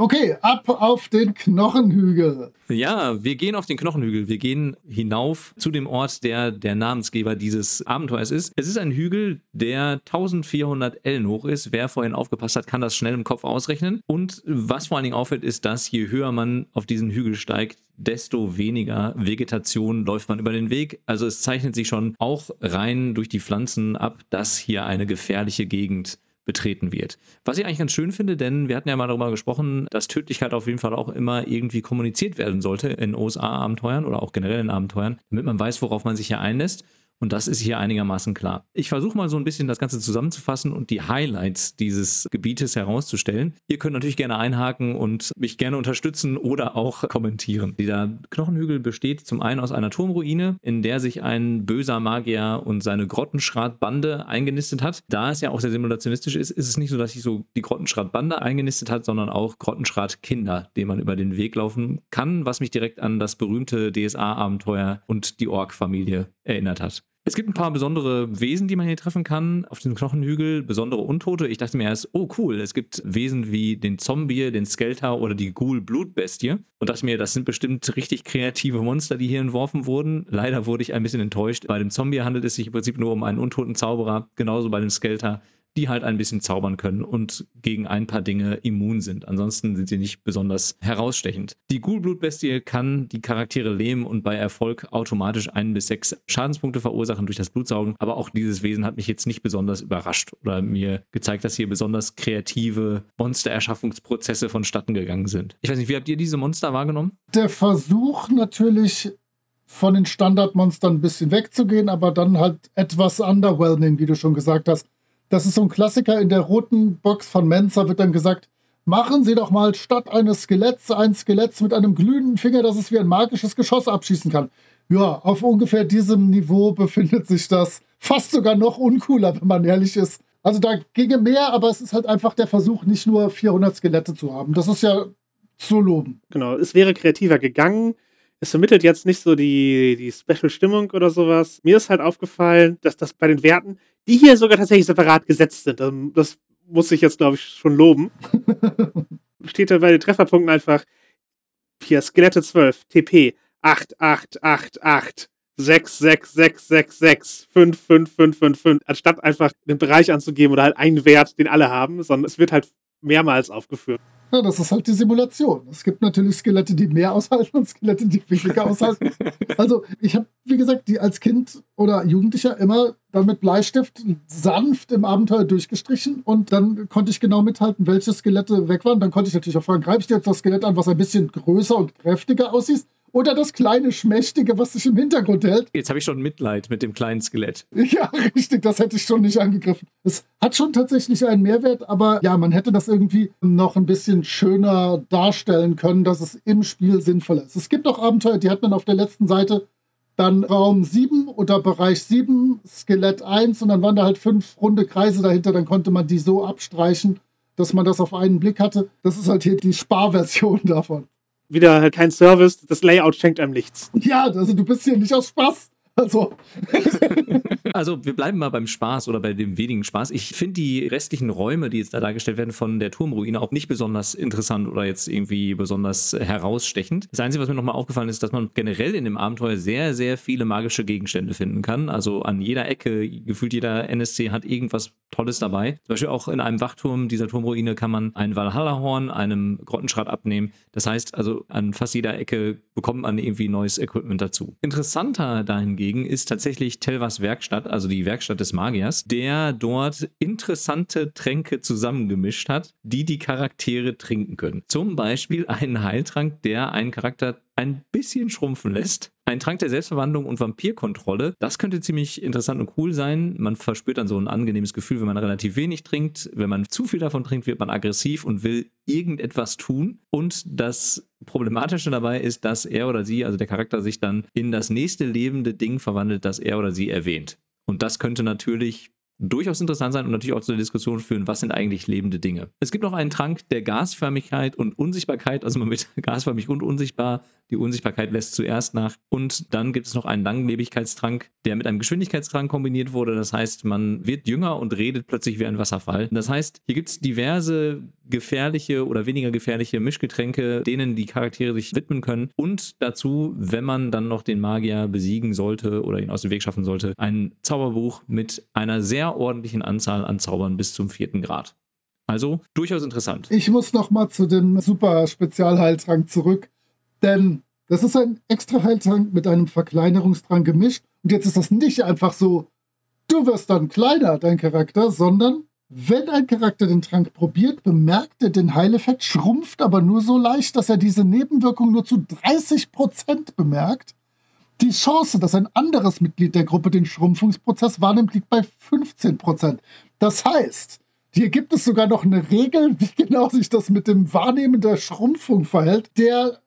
Okay, ab auf den Knochenhügel. Ja, wir gehen auf den Knochenhügel. Wir gehen hinauf zu dem Ort, der der Namensgeber dieses Abenteuers ist. Es ist ein Hügel, der 1400 Ellen hoch ist. Wer vorhin aufgepasst hat, kann das schnell im Kopf ausrechnen. Und was vor allen Dingen auffällt, ist, dass je höher man auf diesen Hügel steigt, desto weniger Vegetation läuft man über den Weg. Also es zeichnet sich schon auch rein durch die Pflanzen ab, dass hier eine gefährliche Gegend ist betreten wird. Was ich eigentlich ganz schön finde, denn wir hatten ja mal darüber gesprochen, dass Tödlichkeit auf jeden Fall auch immer irgendwie kommuniziert werden sollte in OSA-Abenteuern oder auch generell in Abenteuern, damit man weiß, worauf man sich hier einlässt. Und das ist hier einigermaßen klar. Ich versuche mal so ein bisschen das Ganze zusammenzufassen und die Highlights dieses Gebietes herauszustellen. Ihr könnt natürlich gerne einhaken und mich gerne unterstützen oder auch kommentieren. Dieser Knochenhügel besteht zum einen aus einer Turmruine, in der sich ein böser Magier und seine Grottenschratbande eingenistet hat. Da es ja auch sehr simulationistisch ist, ist es nicht so, dass sich so die Grottenschratbande eingenistet hat, sondern auch Grottenschratkinder, denen man über den Weg laufen kann, was mich direkt an das berühmte DSA-Abenteuer und die Ork-Familie erinnert hat. Es gibt ein paar besondere Wesen, die man hier treffen kann auf diesem Knochenhügel, besondere Untote. Ich dachte mir erst, oh cool, es gibt Wesen wie den Zombie, den Skelter oder die Ghoul-Blutbestie. Und dachte mir, das sind bestimmt richtig kreative Monster, die hier entworfen wurden. Leider wurde ich ein bisschen enttäuscht. Bei dem Zombie handelt es sich im Prinzip nur um einen untoten Zauberer, genauso bei dem Skelter die halt ein bisschen zaubern können und gegen ein paar Dinge immun sind. Ansonsten sind sie nicht besonders herausstechend. Die Ghoul-Blutbestie kann die Charaktere lähmen und bei Erfolg automatisch ein bis sechs Schadenspunkte verursachen durch das Blutsaugen. Aber auch dieses Wesen hat mich jetzt nicht besonders überrascht oder mir gezeigt, dass hier besonders kreative Monstererschaffungsprozesse vonstatten gegangen sind. Ich weiß nicht, wie habt ihr diese Monster wahrgenommen? Der Versuch natürlich von den Standardmonstern ein bisschen wegzugehen, aber dann halt etwas underwhelming, wie du schon gesagt hast das ist so ein Klassiker in der roten Box von Mensa, wird dann gesagt, machen Sie doch mal statt eines Skeletts ein Skelett mit einem glühenden Finger, das es wie ein magisches Geschoss abschießen kann. Ja, auf ungefähr diesem Niveau befindet sich das. Fast sogar noch uncooler, wenn man ehrlich ist. Also da ginge mehr, aber es ist halt einfach der Versuch, nicht nur 400 Skelette zu haben. Das ist ja zu loben. Genau, es wäre kreativer gegangen. Es vermittelt jetzt nicht so die, die Special-Stimmung oder sowas. Mir ist halt aufgefallen, dass das bei den Werten die hier sogar tatsächlich separat gesetzt sind. Ähm, das muss ich jetzt, glaube ich, schon loben. Steht da bei den Trefferpunkten einfach hier Skelette 12, TP 8888 66666 55555, anstatt einfach den Bereich anzugeben oder halt einen Wert, den alle haben, sondern es wird halt mehrmals aufgeführt. Ja, das ist halt die Simulation. Es gibt natürlich Skelette, die mehr aushalten und Skelette, die weniger aushalten. Also ich habe, wie gesagt, die als Kind oder Jugendlicher immer dann mit Bleistift sanft im Abenteuer durchgestrichen und dann konnte ich genau mithalten, welche Skelette weg waren. Dann konnte ich natürlich auch fragen, greifst du jetzt das Skelett an, was ein bisschen größer und kräftiger aussieht? Oder das kleine Schmächtige, was sich im Hintergrund hält. Jetzt habe ich schon Mitleid mit dem kleinen Skelett. Ja, richtig, das hätte ich schon nicht angegriffen. Es hat schon tatsächlich einen Mehrwert, aber ja, man hätte das irgendwie noch ein bisschen schöner darstellen können, dass es im Spiel sinnvoller ist. Es gibt auch Abenteuer, die hat man auf der letzten Seite dann Raum 7 oder Bereich 7, Skelett 1 und dann waren da halt fünf runde Kreise dahinter, dann konnte man die so abstreichen, dass man das auf einen Blick hatte. Das ist halt hier die Sparversion davon wieder halt kein Service, das Layout schenkt einem nichts. Ja, also du bist hier nicht aus Spaß. Also. also, wir bleiben mal beim Spaß oder bei dem wenigen Spaß. Ich finde die restlichen Räume, die jetzt da dargestellt werden von der Turmruine, auch nicht besonders interessant oder jetzt irgendwie besonders herausstechend. Das Einzige, was mir nochmal aufgefallen ist, dass man generell in dem Abenteuer sehr, sehr viele magische Gegenstände finden kann. Also an jeder Ecke, gefühlt jeder NSC hat irgendwas Tolles dabei. Zum Beispiel auch in einem Wachturm dieser Turmruine kann man ein Valhalla-Horn einem Grottenschrat abnehmen. Das heißt also, an fast jeder Ecke bekommt man irgendwie neues Equipment dazu. Interessanter dahingegen hingegen ist tatsächlich Telvas Werkstatt, also die Werkstatt des Magiers, der dort interessante Tränke zusammengemischt hat, die die Charaktere trinken können. Zum Beispiel einen Heiltrank, der einen Charakter ein bisschen schrumpfen lässt. Ein Trank der Selbstverwandlung und Vampirkontrolle. Das könnte ziemlich interessant und cool sein. Man verspürt dann so ein angenehmes Gefühl, wenn man relativ wenig trinkt. Wenn man zu viel davon trinkt, wird man aggressiv und will irgendetwas tun. Und das Problematische dabei ist, dass er oder sie, also der Charakter, sich dann in das nächste lebende Ding verwandelt, das er oder sie erwähnt. Und das könnte natürlich durchaus interessant sein und natürlich auch zu der Diskussion führen, was sind eigentlich lebende Dinge. Es gibt noch einen Trank der Gasförmigkeit und Unsichtbarkeit, also man wird gasförmig und unsichtbar. Die Unsichtbarkeit lässt zuerst nach. Und dann gibt es noch einen Langlebigkeitstrank, der mit einem Geschwindigkeitstrank kombiniert wurde. Das heißt, man wird jünger und redet plötzlich wie ein Wasserfall. Das heißt, hier gibt es diverse gefährliche oder weniger gefährliche Mischgetränke, denen die Charaktere sich widmen können. Und dazu, wenn man dann noch den Magier besiegen sollte oder ihn aus dem Weg schaffen sollte, ein Zauberbuch mit einer sehr ordentlichen Anzahl an Zaubern bis zum vierten Grad. Also durchaus interessant. Ich muss noch mal zu dem super Spezialheiltrank zurück, denn das ist ein extra Heiltrank mit einem Verkleinerungstrank gemischt. Und jetzt ist das nicht einfach so, du wirst dann kleiner, dein Charakter, sondern wenn ein Charakter den Trank probiert, bemerkt er den Heileffekt, schrumpft aber nur so leicht, dass er diese Nebenwirkung nur zu 30% bemerkt. Die Chance, dass ein anderes Mitglied der Gruppe den Schrumpfungsprozess wahrnimmt, liegt bei 15%. Das heißt, hier gibt es sogar noch eine Regel, wie genau sich das mit dem Wahrnehmen der Schrumpfung verhält. Der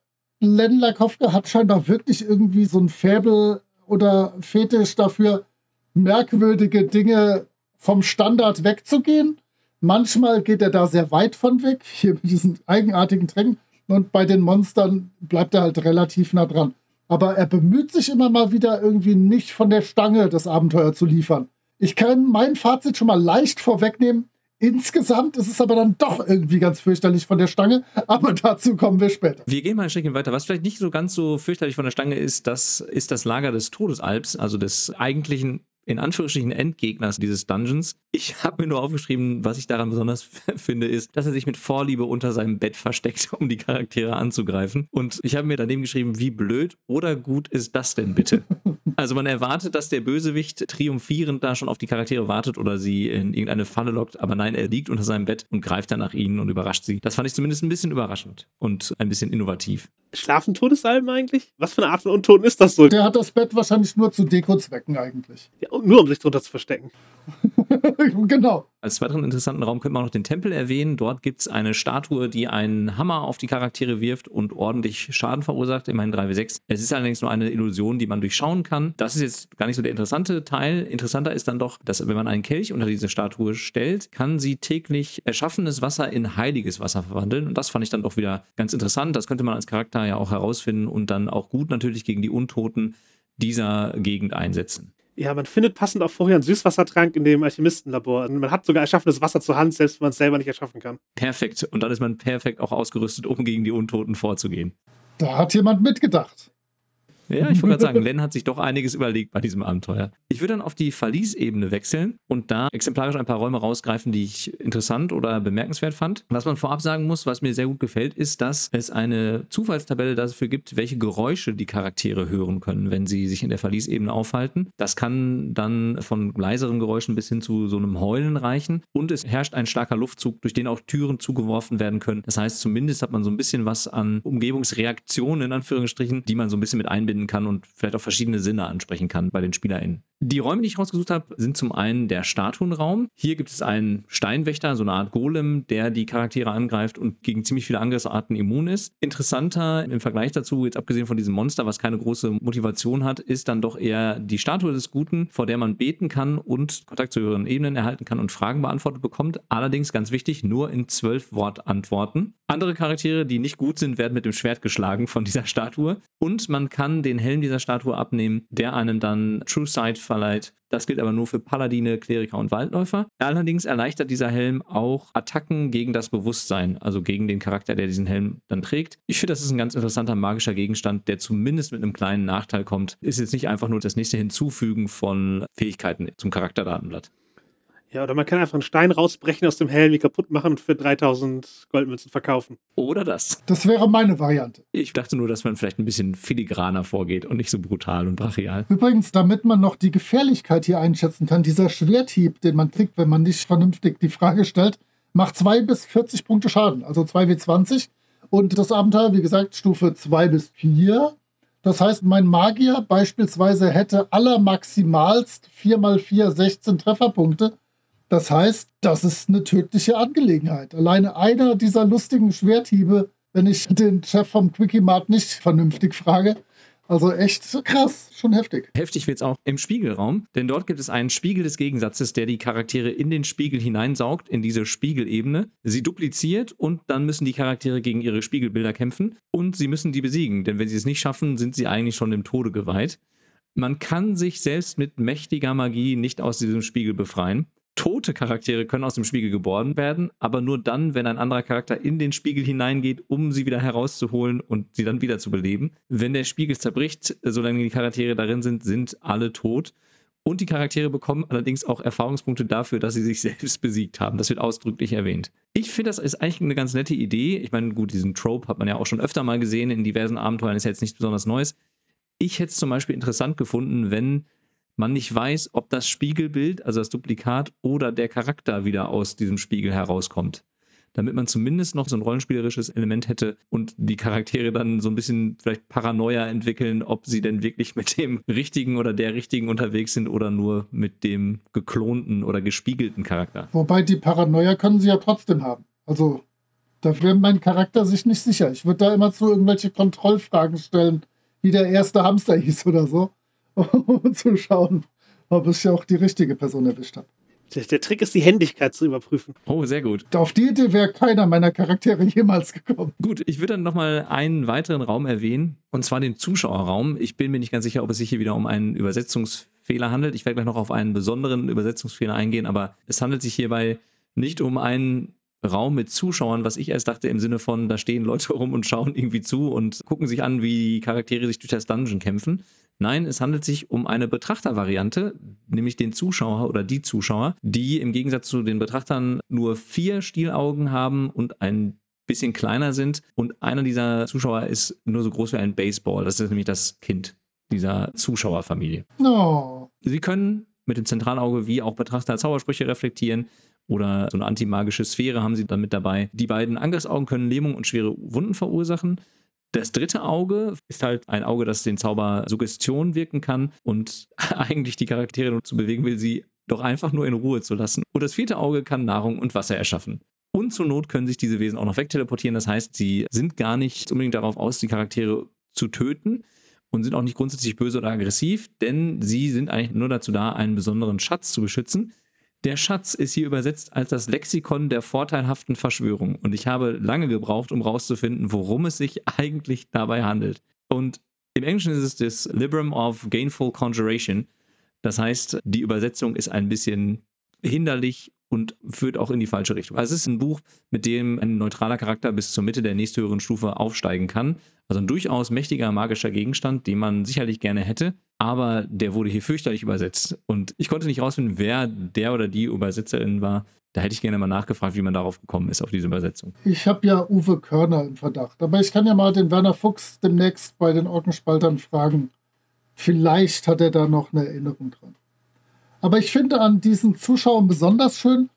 Len Lakowka hat scheinbar wirklich irgendwie so ein Fäbel oder Fetisch dafür, merkwürdige Dinge vom Standard wegzugehen. Manchmal geht er da sehr weit von weg, hier mit diesen eigenartigen Tränken. Und bei den Monstern bleibt er halt relativ nah dran. Aber er bemüht sich immer mal wieder irgendwie nicht von der Stange das Abenteuer zu liefern. Ich kann mein Fazit schon mal leicht vorwegnehmen. Insgesamt ist es aber dann doch irgendwie ganz fürchterlich von der Stange, aber dazu kommen wir später. Wir gehen mal ein Stückchen weiter. Was vielleicht nicht so ganz so fürchterlich von der Stange ist, das ist das Lager des Todesalps, also des eigentlichen in Anführungsstrichen Endgegners dieses Dungeons. Ich habe mir nur aufgeschrieben, was ich daran besonders finde, ist, dass er sich mit Vorliebe unter seinem Bett versteckt, um die Charaktere anzugreifen. Und ich habe mir daneben geschrieben, wie blöd oder gut ist das denn bitte? Also man erwartet, dass der Bösewicht triumphierend da schon auf die Charaktere wartet oder sie in irgendeine Falle lockt, aber nein, er liegt unter seinem Bett und greift dann nach ihnen und überrascht sie. Das fand ich zumindest ein bisschen überraschend und ein bisschen innovativ. Schlafen Todesalben eigentlich? Was für eine Art von Untoten ist das so? Der hat das Bett wahrscheinlich nur zu Dekozwecken eigentlich. Ja, nur um sich drunter zu verstecken. genau. Als weiteren interessanten Raum könnte man noch den Tempel erwähnen. Dort gibt es eine Statue, die einen Hammer auf die Charaktere wirft und ordentlich Schaden verursacht, immerhin 3w6. Es ist allerdings nur eine Illusion, die man durchschauen kann. Das ist jetzt gar nicht so der interessante Teil. Interessanter ist dann doch, dass wenn man einen Kelch unter diese Statue stellt, kann sie täglich erschaffenes Wasser in heiliges Wasser verwandeln. Und das fand ich dann doch wieder ganz interessant. Das könnte man als Charakter ja auch herausfinden und dann auch gut natürlich gegen die Untoten dieser Gegend einsetzen. Ja, man findet passend auch vorher einen Süßwassertrank in dem Alchemistenlabor. Und man hat sogar erschaffenes Wasser zur Hand, selbst wenn man es selber nicht erschaffen kann. Perfekt. Und dann ist man perfekt auch ausgerüstet, um gegen die Untoten vorzugehen. Da hat jemand mitgedacht. Ja, ich wollte gerade sagen, Len hat sich doch einiges überlegt bei diesem Abenteuer. Ich würde dann auf die Verliesebene wechseln und da exemplarisch ein paar Räume rausgreifen, die ich interessant oder bemerkenswert fand. Was man vorab sagen muss, was mir sehr gut gefällt, ist, dass es eine Zufallstabelle dafür gibt, welche Geräusche die Charaktere hören können, wenn sie sich in der Verliesebene aufhalten. Das kann dann von leiseren Geräuschen bis hin zu so einem Heulen reichen und es herrscht ein starker Luftzug, durch den auch Türen zugeworfen werden können. Das heißt, zumindest hat man so ein bisschen was an Umgebungsreaktionen in Anführungsstrichen, die man so ein bisschen mit einbinden verbinden kann und vielleicht auch verschiedene Sinne ansprechen kann bei den SpielerInnen. Die Räume, die ich rausgesucht habe, sind zum einen der Statuenraum. Hier gibt es einen Steinwächter, so eine Art Golem, der die Charaktere angreift und gegen ziemlich viele Angriffsarten immun ist. Interessanter im Vergleich dazu, jetzt abgesehen von diesem Monster, was keine große Motivation hat, ist dann doch eher die Statue des Guten, vor der man beten kann und Kontakt zu höheren Ebenen erhalten kann und Fragen beantwortet bekommt. Allerdings ganz wichtig, nur in zwölf Wortantworten. Andere Charaktere, die nicht gut sind, werden mit dem Schwert geschlagen von dieser Statue. Und man kann den Helm dieser Statue abnehmen, der einem dann True Sight verleiht. Das gilt aber nur für Paladine, Kleriker und Waldläufer. Allerdings erleichtert dieser Helm auch Attacken gegen das Bewusstsein, also gegen den Charakter, der diesen Helm dann trägt. Ich finde, das ist ein ganz interessanter magischer Gegenstand, der zumindest mit einem kleinen Nachteil kommt. Ist jetzt nicht einfach nur das nächste Hinzufügen von Fähigkeiten zum Charakterdatenblatt. Ja, oder man kann einfach einen Stein rausbrechen aus dem Helm, wie kaputt machen und für 3000 Goldmünzen verkaufen. Oder das. Das wäre meine Variante. Ich dachte nur, dass man vielleicht ein bisschen filigraner vorgeht und nicht so brutal und brachial. Übrigens, damit man noch die Gefährlichkeit hier einschätzen kann, dieser Schwerthieb, den man kriegt, wenn man nicht vernünftig die Frage stellt, macht 2 bis 40 Punkte Schaden, also 2 wie 20. Und das Abenteuer, wie gesagt, Stufe 2 bis 4. Das heißt, mein Magier beispielsweise hätte allermaximalst 4 mal 4 16 Trefferpunkte Das heißt, das ist eine tödliche Angelegenheit. Alleine einer dieser lustigen Schwerthiebe, wenn ich den Chef vom Quickie Mart nicht vernünftig frage, also echt krass, schon heftig. Heftig wird es auch im Spiegelraum, denn dort gibt es einen Spiegel des Gegensatzes, der die Charaktere in den Spiegel hineinsaugt, in diese Spiegelebene, sie dupliziert und dann müssen die Charaktere gegen ihre Spiegelbilder kämpfen und sie müssen die besiegen, denn wenn sie es nicht schaffen, sind sie eigentlich schon dem Tode geweiht. Man kann sich selbst mit mächtiger Magie nicht aus diesem Spiegel befreien tote Charaktere können aus dem Spiegel geboren werden, aber nur dann, wenn ein anderer Charakter in den Spiegel hineingeht, um sie wieder herauszuholen und sie dann wieder zu beleben. Wenn der Spiegel zerbricht, solange die Charaktere darin sind, sind alle tot. Und die Charaktere bekommen allerdings auch Erfahrungspunkte dafür, dass sie sich selbst besiegt haben. Das wird ausdrücklich erwähnt. Ich finde, das ist eigentlich eine ganz nette Idee. Ich meine, gut, diesen Trope hat man ja auch schon öfter mal gesehen in diversen Abenteuern, ist ja jetzt nichts besonders Neues. Ich hätte es zum Beispiel interessant gefunden, wenn man nicht weiß, ob das Spiegelbild, also das Duplikat oder der Charakter wieder aus diesem Spiegel herauskommt. Damit man zumindest noch so ein rollenspielerisches Element hätte und die Charaktere dann so ein bisschen vielleicht Paranoia entwickeln, ob sie denn wirklich mit dem richtigen oder der richtigen unterwegs sind oder nur mit dem geklonten oder gespiegelten Charakter. Wobei die Paranoia können sie ja trotzdem haben. Also da wäre mein Charakter sich nicht sicher. Ich würde da immer zu irgendwelche Kontrollfragen stellen, wie der erste Hamster hieß oder so. um zu schauen, ob ich auch die richtige Person erwischt habe. Der, der, Trick ist, die Händigkeit zu überprüfen. Oh, sehr gut. Auf die Idee wäre keiner meiner Charaktere jemals gekommen. Gut, ich würde dann nochmal einen weiteren Raum erwähnen, und zwar den Zuschauerraum. Ich bin mir nicht ganz sicher, ob es sich hier wieder um einen Übersetzungsfehler handelt. Ich werde gleich noch auf einen besonderen Übersetzungsfehler eingehen, aber es handelt sich hierbei nicht um einen Raum mit Zuschauern, was ich erst dachte im Sinne von, da stehen Leute rum und schauen irgendwie zu und gucken sich an, wie die Charaktere sich durch das Dungeon kämpfen, Nein, es handelt sich um eine Betrachtervariante, nämlich den Zuschauer oder die Zuschauer, die im Gegensatz zu den Betrachtern nur vier Stielaugen haben und ein bisschen kleiner sind. Und einer dieser Zuschauer ist nur so groß wie ein Baseball. Das ist nämlich das Kind dieser Zuschauerfamilie. Oh. Sie können mit dem Zentralauge wie auch Betrachter Zaubersprüche reflektieren oder so eine antimagische Sphäre haben sie dann mit dabei. Die beiden Angriffsaugen können Lähmung und schwere Wunden verursachen. Das dritte Auge ist halt ein Auge, das den Zauber Suggestion wirken kann und eigentlich die Charaktere dazu bewegen will, sie doch einfach nur in Ruhe zu lassen. Und das vierte Auge kann Nahrung und Wasser erschaffen. Und zur Not können sich diese Wesen auch noch wegteleportieren. Das heißt, sie sind gar nicht unbedingt darauf aus, die Charaktere zu töten und sind auch nicht grundsätzlich böse oder aggressiv, denn sie sind eigentlich nur dazu da, einen besonderen Schatz zu beschützen, der Schatz ist hier übersetzt als das Lexikon der vorteilhaften Verschwörung. Und ich habe lange gebraucht, um herauszufinden, worum es sich eigentlich dabei handelt. Und im Englischen ist es das Librum of Gainful Conjuration. Das heißt, die Übersetzung ist ein bisschen hinderlich und führt auch in die falsche Richtung. Also es ist ein Buch, mit dem ein neutraler Charakter bis zur Mitte der nächsthöheren Stufe aufsteigen kann. Also ein durchaus mächtiger magischer Gegenstand, den man sicherlich gerne hätte, aber der wurde hier fürchterlich übersetzt. Und ich konnte nicht rausfinden, wer der oder die Übersetzerin war. Da hätte ich gerne mal nachgefragt, wie man darauf gekommen ist, auf diese Übersetzung. Ich habe ja Uwe Körner im Verdacht. Aber ich kann ja mal den Werner Fuchs demnächst bei den Orkenspaltern fragen. Vielleicht hat er da noch eine Erinnerung dran. Aber ich finde an diesen Zuschauern besonders schön,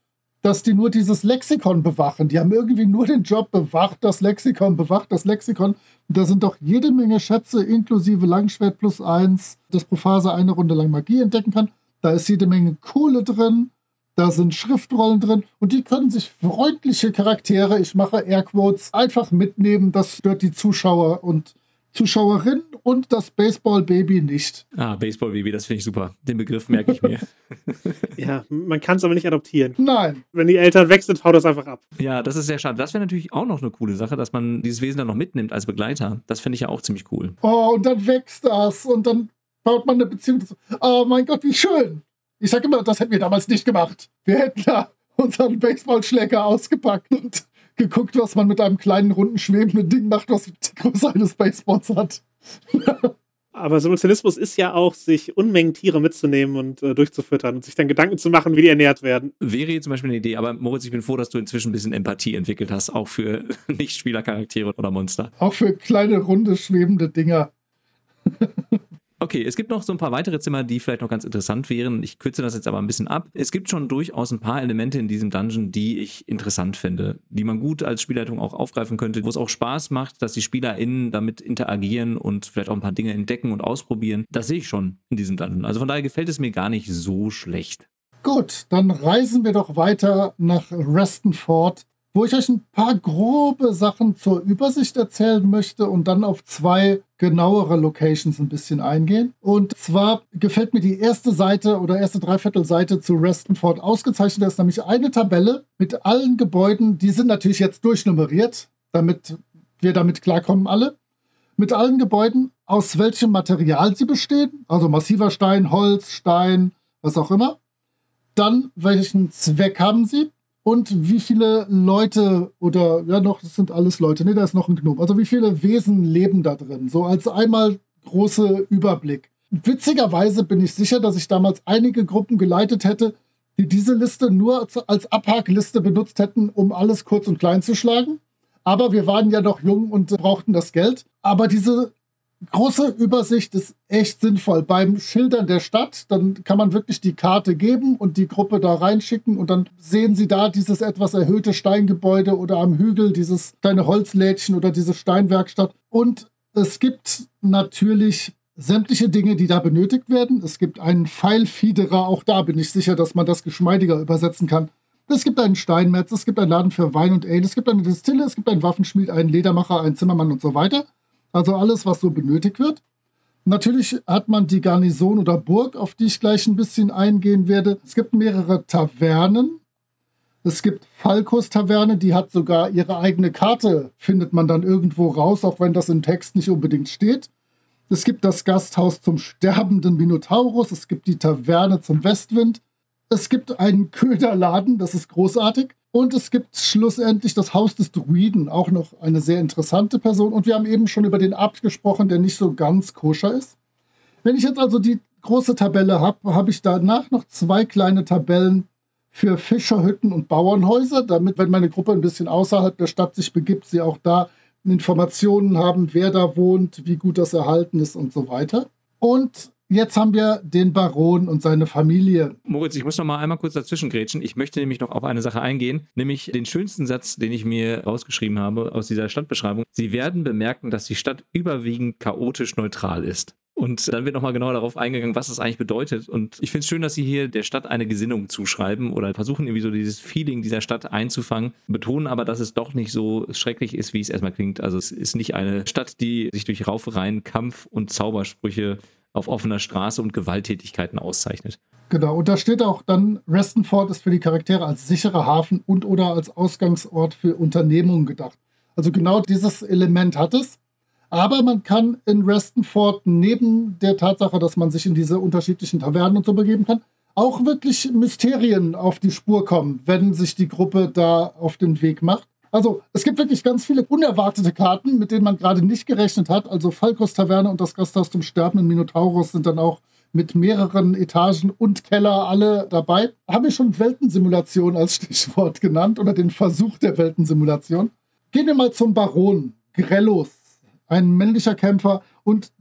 dass die nur dieses Lexikon bewachen. Die haben irgendwie nur den Job bewacht, das Lexikon, bewacht das Lexikon. Da sind doch jede Menge Schätze, inklusive Langschwert plus eins, das Profase eine Runde lang Magie entdecken kann. Da ist jede Menge Kohle drin, da sind Schriftrollen drin und die können sich freundliche Charaktere, ich mache Airquotes, einfach mitnehmen. Das stört die Zuschauer und Zuschauerin und das Baseball-Baby nicht. Ah, Baseball-Baby, das finde ich super. Den Begriff merke ich mir. ja, man kann es aber nicht adoptieren. Nein. Wenn die Eltern weg sind, haut das einfach ab. Ja, das ist sehr schade. Das wäre natürlich auch noch eine coole Sache, dass man dieses Wesen dann noch mitnimmt als Begleiter. Das finde ich ja auch ziemlich cool. Oh, und dann wächst das und dann baut man eine Beziehung. Oh mein Gott, wie schön. Ich sage immer, das hätten wir damals nicht gemacht. Wir hätten da unseren Baseballschläger ausgepackt und geguckt, was man mit einem kleinen, runden, schwebenden Ding macht, was die Größe eines Baseballs hat. Aber Simultanismus ist ja auch, sich Unmengen Tiere mitzunehmen und äh, durchzufüttern und sich dann Gedanken zu machen, wie die ernährt werden. Wäre jetzt zum Beispiel eine Idee, aber Moritz, ich bin froh, dass du inzwischen ein bisschen Empathie entwickelt hast, auch für Nicht-Spielercharaktere oder Monster. Auch für kleine, runde, schwebende Dinger. Okay, es gibt noch so ein paar weitere Zimmer, die vielleicht noch ganz interessant wären. Ich kürze das jetzt aber ein bisschen ab. Es gibt schon durchaus ein paar Elemente in diesem Dungeon, die ich interessant finde, die man gut als Spielleitung auch aufgreifen könnte, wo es auch Spaß macht, dass die SpielerInnen damit interagieren und vielleicht auch ein paar Dinge entdecken und ausprobieren. Das sehe ich schon in diesem Dungeon. Also von daher gefällt es mir gar nicht so schlecht. Gut, dann reisen wir doch weiter nach Restonford, wo ich euch ein paar grobe Sachen zur Übersicht erzählen möchte und dann auf zwei genauere Locations ein bisschen eingehen. Und zwar gefällt mir die erste Seite oder erste Dreiviertelseite zu Restonford ausgezeichnet. Da ist nämlich eine Tabelle mit allen Gebäuden, die sind natürlich jetzt durchnummeriert, damit wir damit klarkommen alle. Mit allen Gebäuden, aus welchem Material sie bestehen, also massiver Stein, Holz, Stein, was auch immer. Dann, welchen Zweck haben sie? Und wie viele Leute oder ja noch, das sind alles Leute, ne, da ist noch ein Gnome. Also wie viele Wesen leben da drin? So als einmal große Überblick. Witzigerweise bin ich sicher, dass ich damals einige Gruppen geleitet hätte, die diese Liste nur als Abhakliste benutzt hätten, um alles kurz und klein zu schlagen. Aber wir waren ja noch jung und brauchten das Geld. Aber diese große Übersicht ist echt sinnvoll. Beim Schildern der Stadt, dann kann man wirklich die Karte geben und die Gruppe da reinschicken und dann sehen sie da dieses etwas erhöhte Steingebäude oder am Hügel dieses kleine Holzlädchen oder diese Steinwerkstatt. Und es gibt natürlich sämtliche Dinge, die da benötigt werden. Es gibt einen Pfeilfiederer, auch da bin ich sicher, dass man das geschmeidiger übersetzen kann. Es gibt einen Steinmetz, es gibt einen Laden für Wein und Ale, es gibt eine Distille, es gibt einen Waffenschmied, einen Ledermacher, einen Zimmermann und so weiter. Also alles, was so benötigt wird. Natürlich hat man die Garnison oder Burg, auf die ich gleich ein bisschen eingehen werde. Es gibt mehrere Tavernen. Es gibt Falkos Taverne, die hat sogar ihre eigene Karte, findet man dann irgendwo raus, auch wenn das im Text nicht unbedingt steht. Es gibt das Gasthaus zum sterbenden Minotaurus, es gibt die Taverne zum Westwind, es gibt einen Köderladen, das ist großartig. Und es gibt schlussendlich das Haus des Druiden, auch noch eine sehr interessante Person. Und wir haben eben schon über den Abt gesprochen, der nicht so ganz koscher ist. Wenn ich jetzt also die große Tabelle habe, habe ich danach noch zwei kleine Tabellen für Fischerhütten und Bauernhäuser, damit, wenn meine Gruppe ein bisschen außerhalb der Stadt sich begibt, sie auch da Informationen haben, wer da wohnt, wie gut das erhalten ist und so weiter. Und Jetzt haben wir den Baron und seine Familie. Moritz, ich muss noch mal einmal kurz dazwischen grätschen. Ich möchte nämlich noch auf eine Sache eingehen, nämlich den schönsten Satz, den ich mir rausgeschrieben habe aus dieser Stadtbeschreibung. Sie werden bemerken, dass die Stadt überwiegend chaotisch neutral ist. Und dann wird nochmal genauer darauf eingegangen, was das eigentlich bedeutet. Und ich finde es schön, dass Sie hier der Stadt eine Gesinnung zuschreiben oder versuchen irgendwie so dieses Feeling dieser Stadt einzufangen, betonen aber, dass es doch nicht so schrecklich ist, wie es erstmal klingt. Also es ist nicht eine Stadt, die sich durch Raufereien, Kampf und Zaubersprüche auf offener Straße und Gewalttätigkeiten auszeichnet. Genau, und da steht auch dann, Restonford ist für die Charaktere als sicherer Hafen und oder als Ausgangsort für Unternehmungen gedacht. Also genau dieses Element hat es. Aber man kann in Restonford neben der Tatsache, dass man sich in diese unterschiedlichen Tavernen und so begeben kann, auch wirklich Mysterien auf die Spur kommen, wenn sich die Gruppe da auf den Weg macht. Also es gibt wirklich ganz viele unerwartete Karten, mit denen man gerade nicht gerechnet hat. Also Falkos Taverne und das Gasthaus zum sterbenden Minotaurus sind dann auch mit mehreren Etagen und Keller alle dabei. Habe ich schon Weltensimulation als Stichwort genannt oder den Versuch der Weltensimulation. Gehen wir mal zum Baron Grellos, ein männlicher Kämpfer und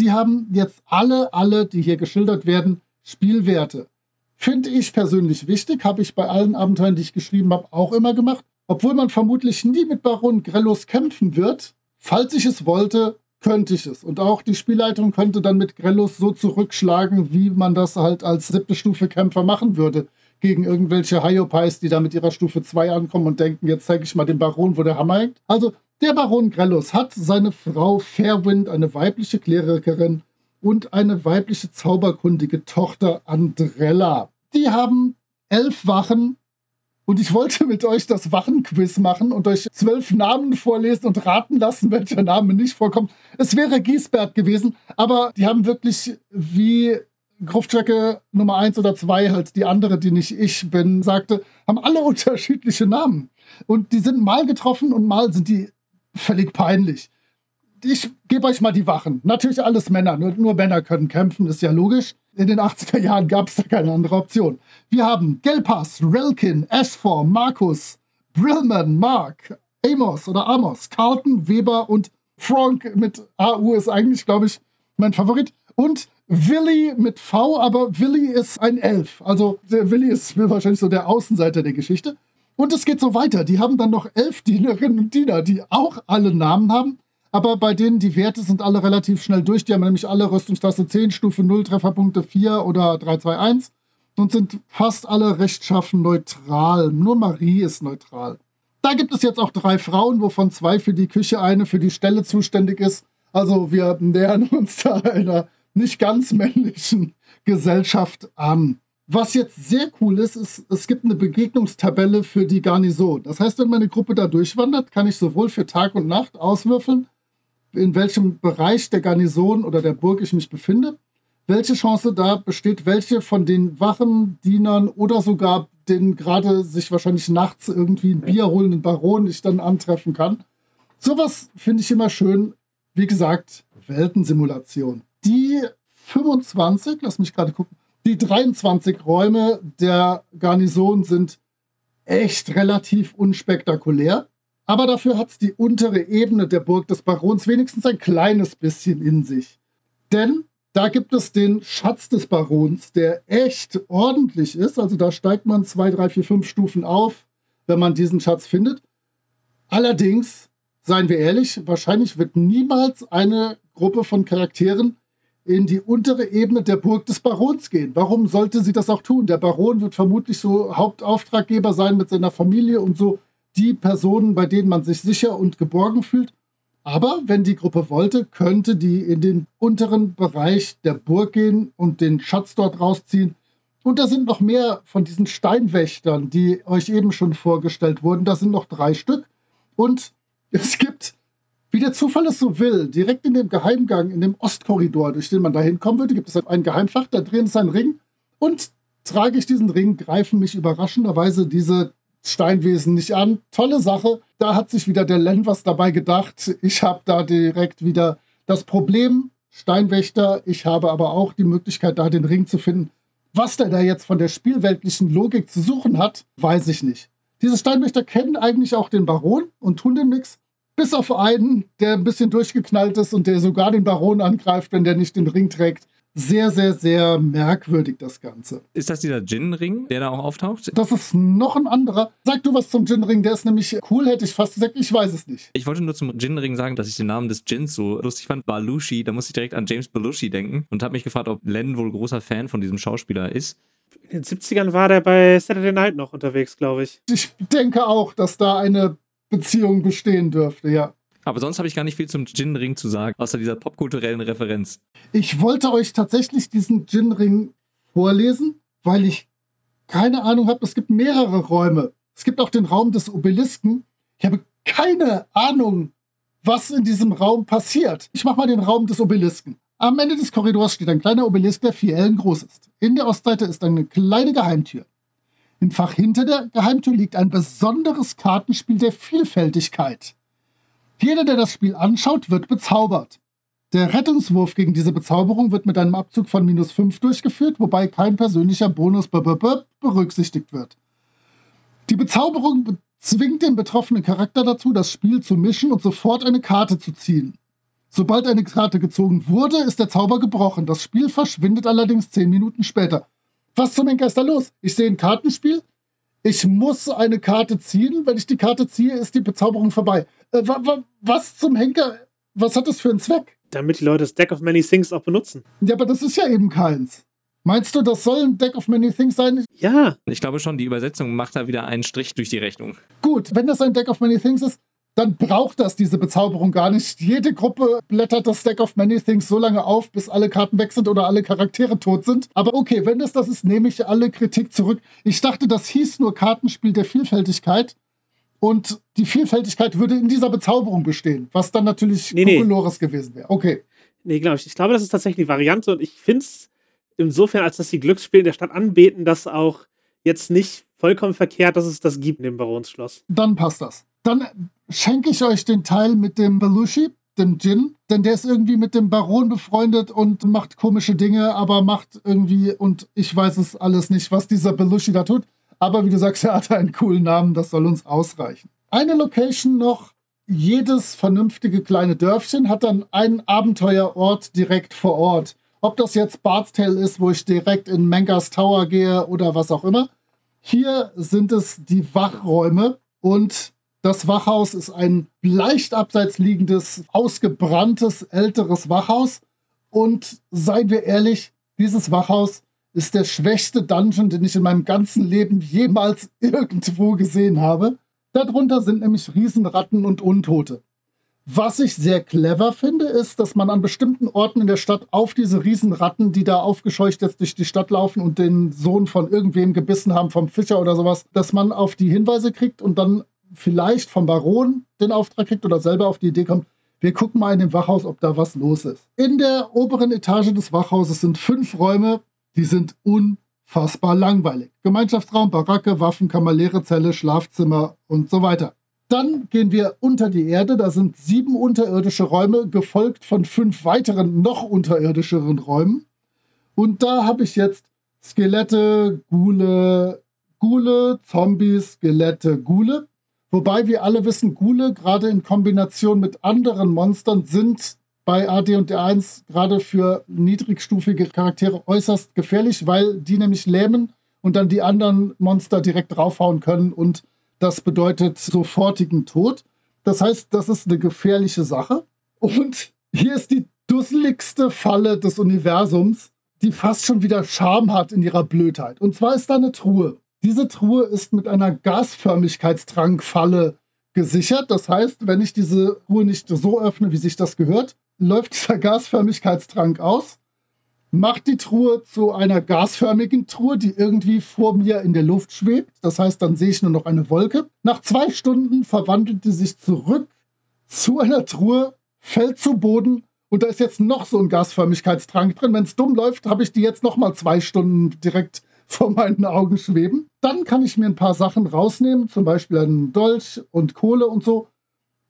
die haben jetzt alle, alle, die hier geschildert werden, Spielwerte. Finde ich persönlich wichtig, habe ich bei allen Abenteuern, die ich geschrieben habe, auch immer gemacht. Obwohl man vermutlich nie mit Baron Grellos kämpfen wird, falls ich es wollte, könnte ich es. Und auch die Spielleitung könnte dann mit Grellos so zurückschlagen, wie man das halt als siebte Stufe Kämpfer machen würde. Gegen irgendwelche Hyopais, die da mit ihrer Stufe 2 ankommen und denken, jetzt zeige ich mal dem Baron, wo der Hammer hängt. Also, der Baron Grellos hat seine Frau Fairwind, eine weibliche Klerikerin, und eine weibliche zauberkundige Tochter Andrella. Die haben elf Wachen und ich wollte mit euch das Wachenquiz machen und euch zwölf Namen vorlesen und raten lassen, welcher Name nicht vorkommt. Es wäre Giesbert gewesen, aber die haben wirklich wie Gruftstrecke Nummer eins oder zwei, halt die andere, die nicht ich bin, sagte, haben alle unterschiedliche Namen. Und die sind mal getroffen und mal sind die völlig peinlich. Ich gebe euch mal die Wachen. Natürlich alles Männer, nur, nur Männer können kämpfen, ist ja logisch. In den 80er Jahren gab es da keine andere Option. Wir haben Gelpas, Relkin, Ashfor, Markus, Brillman, Mark, Amos oder Amos, Carlton, Weber und Frank mit AU ist eigentlich, glaube ich, mein Favorit. Und Willi mit V, aber Willi ist ein Elf. Also der Willi ist wahrscheinlich so der Außenseiter der Geschichte. Und es geht so weiter. Die haben dann noch elf Dienerinnen und Diener, die auch alle Namen haben aber bei denen die Werte sind alle relativ schnell durch. Die haben nämlich alle Rüstungsklasse 10, Stufe 0, Trefferpunkte 4 oder 3, 2, 1. und sind fast alle rechtschaffen neutral. Nur Marie ist neutral. Da gibt es jetzt auch drei Frauen, wovon zwei für die Küche, eine für die Stelle zuständig ist. Also wir nähern uns da einer nicht ganz männlichen Gesellschaft an. Was jetzt sehr cool ist, ist, es gibt eine Begegnungstabelle für die Garnison. Das heißt, wenn meine Gruppe da durchwandert, kann ich sowohl für Tag und Nacht auswürfeln, in welchem Bereich der Garnison oder der Burg ich mich befinde, welche Chance da besteht, welche von den Wachen, Dienern oder sogar den gerade sich wahrscheinlich nachts irgendwie ein Bier holenden Baron ich dann antreffen kann. Sowas finde ich immer schön. Wie gesagt, Weltensimulation. Die 25, lass mich gerade gucken, die 23 Räume der Garnison sind echt relativ unspektakulär. Aber dafür hat die untere Ebene der Burg des Barons wenigstens ein kleines bisschen in sich. Denn da gibt es den Schatz des Barons, der echt ordentlich ist. Also da steigt man zwei, drei, vier, fünf Stufen auf, wenn man diesen Schatz findet. Allerdings, seien wir ehrlich, wahrscheinlich wird niemals eine Gruppe von Charakteren in die untere Ebene der Burg des Barons gehen. Warum sollte sie das auch tun? Der Baron wird vermutlich so Hauptauftraggeber sein mit seiner Familie und so die Personen, bei denen man sich sicher und geborgen fühlt. Aber wenn die Gruppe wollte, könnte die in den unteren Bereich der Burg gehen und den Schatz dort rausziehen. Und da sind noch mehr von diesen Steinwächtern, die euch eben schon vorgestellt wurden. Da sind noch drei Stück. Und es gibt wie der Zufall es so will, direkt in dem Geheimgang, in dem Ostkorridor, durch den man da hinkommen würde, gibt es ein Geheimfach, da drin ist ein Ring und trage ich diesen Ring, greifen mich überraschenderweise diese Steinwesen nicht an. Tolle Sache. Da hat sich wieder der Len was dabei gedacht. Ich habe da direkt wieder das Problem, Steinwächter. Ich habe aber auch die Möglichkeit, da den Ring zu finden. Was der da jetzt von der spielweltlichen Logik zu suchen hat, weiß ich nicht. Diese Steinwächter kennen eigentlich auch den Baron und tun den nix. Bis auf einen, der ein bisschen durchgeknallt ist und der sogar den Baron angreift, wenn der nicht den Ring trägt. Sehr, sehr, sehr merkwürdig, das Ganze. Ist das dieser Gin-Ring, der da auch auftaucht? Das ist noch ein anderer. Sag du was zum Gin-Ring, der ist nämlich cool, hätte ich fast gesagt. Ich weiß es nicht. Ich wollte nur zum Gin-Ring sagen, dass ich den Namen des Gins so lustig fand. Balushi, da musste ich direkt an James Belushi denken und habe mich gefragt, ob Len wohl großer Fan von diesem Schauspieler ist. In den 70ern war der bei Saturday Night noch unterwegs, glaube ich. Ich denke auch, dass da eine Beziehung bestehen dürfte, ja. Aber sonst habe ich gar nicht viel zum Gin-Ring zu sagen, außer dieser popkulturellen Referenz. Ich wollte euch tatsächlich diesen Gin-Ring vorlesen, weil ich keine Ahnung habe. Es gibt mehrere Räume. Es gibt auch den Raum des Obelisken. Ich habe keine Ahnung, was in diesem Raum passiert. Ich mache mal den Raum des Obelisken. Am Ende des Korridors steht ein kleiner Obelisk, der vier Ellen groß ist. In der Ostseite ist eine kleine Geheimtür. Im Fach hinter der Geheimtür liegt ein besonderes Kartenspiel der Vielfältigkeit. Jeder, der das Spiel anschaut, wird bezaubert. Der Rettungswurf gegen diese Bezauberung wird mit einem Abzug von minus 5 durchgeführt, wobei kein persönlicher Bonus berücksichtigt wird. Die Bezauberung zwingt den betroffenen Charakter dazu, das Spiel zu mischen und sofort eine Karte zu ziehen. Sobald eine Karte gezogen wurde, ist der Zauber gebrochen. Das Spiel verschwindet allerdings 10 Minuten später. Was zum Henker ist da los? Ich sehe ein Kartenspiel, ich muss eine Karte ziehen. Wenn ich die Karte ziehe, ist die Bezauberung vorbei. Äh, wa, wa, was zum Henker? Was hat das für einen Zweck? Damit die Leute das Deck of Many Things auch benutzen. Ja, aber das ist ja eben keins. Meinst du, das soll ein Deck of Many Things sein? Ja. Ich glaube schon, die Übersetzung macht da wieder einen Strich durch die Rechnung. Gut, wenn das ein Deck of Many Things ist, dann braucht das diese Bezauberung gar nicht. Jede Gruppe blättert das Deck of Many Things so lange auf, bis alle Karten weg sind oder alle Charaktere tot sind. Aber okay, wenn das das ist, nehme ich alle Kritik zurück. Ich dachte, das hieß nur Kartenspiel der Vielfältigkeit. Und die Vielfältigkeit würde in dieser Bezauberung bestehen, was dann natürlich nee, nee. gewesen wäre. Okay. Nee, glaube ich. Ich glaube, das ist tatsächlich die Variante und ich finde es insofern, als dass die Glücksspiele in der Stadt anbeten, das auch jetzt nicht vollkommen verkehrt, dass es das gibt in dem Baronsschloss. Dann passt das. Dann schenke ich euch den Teil mit dem Belushi, dem Djinn, denn der ist irgendwie mit dem Baron befreundet und macht komische Dinge, aber macht irgendwie, und ich weiß es alles nicht, was dieser Belushi da tut. Aber wie du sagst, er hat einen coolen Namen, das soll uns ausreichen. Eine Location noch. Jedes vernünftige kleine Dörfchen hat dann einen Abenteuerort direkt vor Ort. Ob das jetzt Bard's ist, wo ich direkt in Mangas Tower gehe oder was auch immer. Hier sind es die Wachräume und das Wachhaus ist ein leicht abseits liegendes, ausgebranntes, älteres Wachhaus. Und seien wir ehrlich, dieses Wachhaus ist der schwächste Dungeon, den ich in meinem ganzen Leben jemals irgendwo gesehen habe. Darunter sind nämlich Riesenratten und Untote. Was ich sehr clever finde, ist, dass man an bestimmten Orten in der Stadt auf diese Riesenratten, die da aufgescheucht jetzt durch die Stadt laufen und den Sohn von irgendwem gebissen haben, vom Fischer oder sowas, dass man auf die Hinweise kriegt und dann vielleicht vom Baron den Auftrag kriegt oder selber auf die Idee kommt, wir gucken mal in dem Wachhaus, ob da was los ist. In der oberen Etage des Wachhauses sind fünf Räume, die sind unfassbar langweilig. Gemeinschaftsraum, Baracke, Waffenkammer, leere Zelle, Schlafzimmer und so weiter. Dann gehen wir unter die Erde. Da sind sieben unterirdische Räume, gefolgt von fünf weiteren noch unterirdischeren Räumen. Und da habe ich jetzt Skelette, Gule, Gule, Zombies, Skelette, Gule. Wobei wir alle wissen, Gule gerade in Kombination mit anderen Monstern sind bei AD&D 1 gerade für niedrigstufige Charaktere äußerst gefährlich, weil die nämlich lähmen und dann die anderen Monster direkt draufhauen können und das bedeutet sofortigen Tod. Das heißt, das ist eine gefährliche Sache. Und hier ist die dusseligste Falle des Universums, die fast schon wieder Charme hat in ihrer Blödheit. Und zwar ist da eine Truhe. Diese Truhe ist mit einer Gasförmigkeitstrankfalle gesichert. Das heißt, wenn ich diese Truhe nicht so öffne, wie sich das gehört, läuft dieser Gasförmigkeitstrank aus macht die Truhe zu einer gasförmigen Truhe, die irgendwie vor mir in der Luft schwebt. Das heißt, dann sehe ich nur noch eine Wolke. Nach zwei Stunden verwandelt die sich zurück zu einer Truhe, fällt zu Boden und da ist jetzt noch so ein Gasförmigkeitstrank drin. Wenn es dumm läuft, habe ich die jetzt noch mal zwei Stunden direkt vor meinen Augen schweben. Dann kann ich mir ein paar Sachen rausnehmen, zum Beispiel einen Dolch und Kohle und so.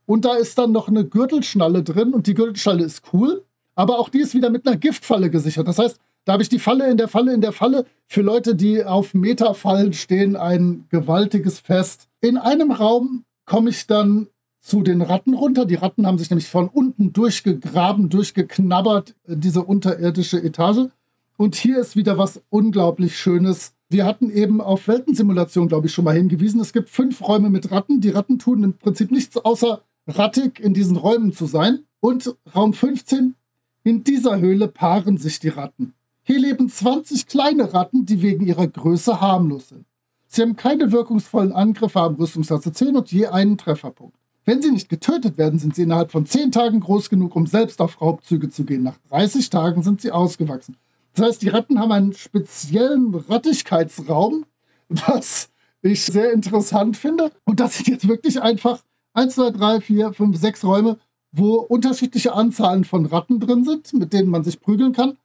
Und da ist dann noch eine Gürtelschnalle drin und die Gürtelschnalle ist cool aber auch die ist wieder mit einer Giftfalle gesichert. Das heißt, da habe ich die Falle in der Falle in der Falle. Für Leute, die auf Metafallen stehen, ein gewaltiges Fest. In einem Raum komme ich dann zu den Ratten runter. Die Ratten haben sich nämlich von unten durchgegraben, durchgeknabbert, diese unterirdische Etage. Und hier ist wieder was unglaublich Schönes. Wir hatten eben auf Weltensimulation, glaube ich, schon mal hingewiesen. Es gibt fünf Räume mit Ratten. Die Ratten tun im Prinzip nichts außer rattig in diesen Räumen zu sein. Und Raum 15 in dieser Höhle paaren sich die Ratten. Hier leben 20 kleine Ratten, die wegen ihrer Größe harmlos sind. Sie haben keine wirkungsvollen Angriffe, haben Rüstungsklasse 10 und je einen Trefferpunkt. Wenn sie nicht getötet werden, sind sie innerhalb von 10 Tagen groß genug, um selbst auf Raubzüge zu gehen. Nach 30 Tagen sind sie ausgewachsen. Das heißt, die Ratten haben einen speziellen Rattigkeitsraum, was ich sehr interessant finde. Und das sind jetzt wirklich einfach 1, 2, 3, 4, 5, 6 Räume, wo unterschiedliche Anzahlen von Ratten drin sind, mit denen man sich prügeln kann.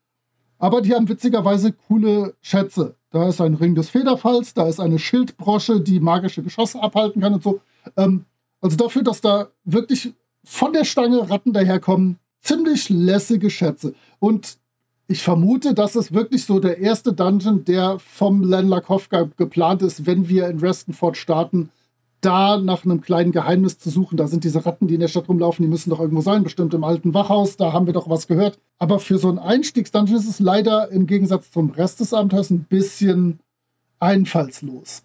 Aber die haben witzigerweise coole Schätze. Da ist ein Ring des Federfalls, da ist eine Schildbrosche, die magische Geschosse abhalten kann und so. Ähm, also dafür, dass da wirklich von der Stange Ratten daherkommen, ziemlich lässige Schätze. Und ich vermute, das ist wirklich so der erste Dungeon, der vom Len Lakowka geplant ist, wenn wir in Restenford starten, da nach einem kleinen Geheimnis zu suchen. Da sind diese Ratten, die in der Stadt rumlaufen, die müssen doch irgendwo sein, bestimmt im alten Wachhaus, da haben wir doch was gehört. Aber für so einen Einstiegsdungeon ist es leider im Gegensatz zum Rest des Abenteuers ein bisschen einfallslos.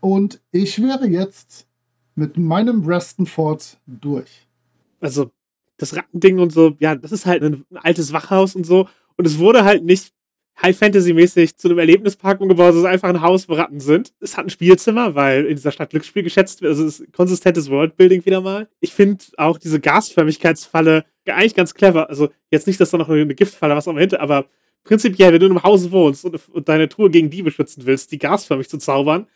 Und ich wäre jetzt mit meinem Restenfort durch. Also das Rattending und so, ja, das ist halt ein altes Wachhaus und so. Und es wurde halt nicht High-Fantasy-mäßig zu einem Erlebnispark umgebaut. Es ist einfach ein Haus, wo Ratten sind. Es hat ein Spielzimmer, weil in dieser Stadt Glücksspiel geschätzt wird. Also es ist konsistentes Worldbuilding wieder mal. Ich finde auch diese Gasförmigkeitsfalle eigentlich ganz clever. Also jetzt nicht, dass da noch eine Giftfalle was am hinter, aber prinzipiell, wenn du in einem Haus wohnst und, und deine Truhe gegen Diebe schützen willst, die gasförmig zu zaubern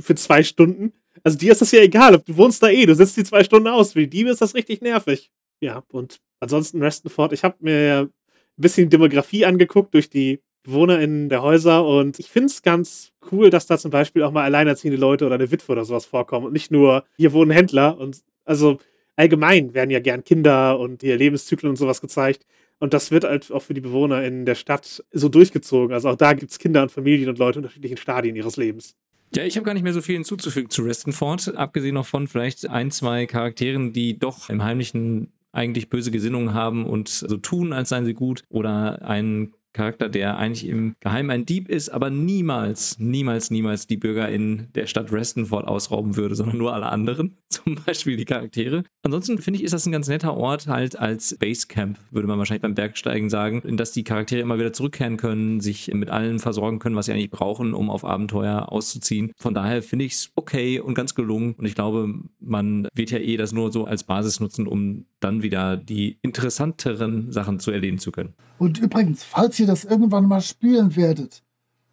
für zwei Stunden, also dir ist das ja egal, du wohnst da eh, du sitzt die zwei Stunden aus. Für die Diebe ist das richtig nervig. Ja, und ansonsten Resten fort. Ich habe mir ein bisschen Demografie angeguckt durch die BewohnerInnen der Häuser und ich finde es ganz cool, dass da zum Beispiel auch mal alleinerziehende Leute oder eine Witwe oder sowas vorkommen und nicht nur hier wohnen Händler und also allgemein werden ja gern Kinder und ihr Lebenszyklen und sowas gezeigt. Und das wird halt auch für die Bewohner in der Stadt so durchgezogen. Also auch da gibt es Kinder und Familien und Leute in unterschiedlichen Stadien ihres Lebens. Ja, ich habe gar nicht mehr so viel hinzuzufügen zu Restenford, abgesehen noch von vielleicht ein, zwei Charakteren, die doch im Heimlichen eigentlich böse Gesinnungen haben und so tun, als seien sie gut. Oder einen Charakter, der eigentlich im Geheimen ein Dieb ist, aber niemals, niemals, niemals die Bürger in der Stadt Restenford ausrauben würde, sondern nur alle anderen, zum Beispiel die Charaktere. Ansonsten finde ich, ist das ein ganz netter Ort halt als Basecamp, würde man wahrscheinlich beim Bergsteigen sagen, in das die Charaktere immer wieder zurückkehren können, sich mit allem versorgen können, was sie eigentlich brauchen, um auf Abenteuer auszuziehen. Von daher finde ich es okay und ganz gelungen und ich glaube, man wird ja eh das nur so als Basis nutzen, um dann wieder die interessanteren Sachen zu erleben zu können. Und übrigens, falls ihr das irgendwann mal spielen werdet,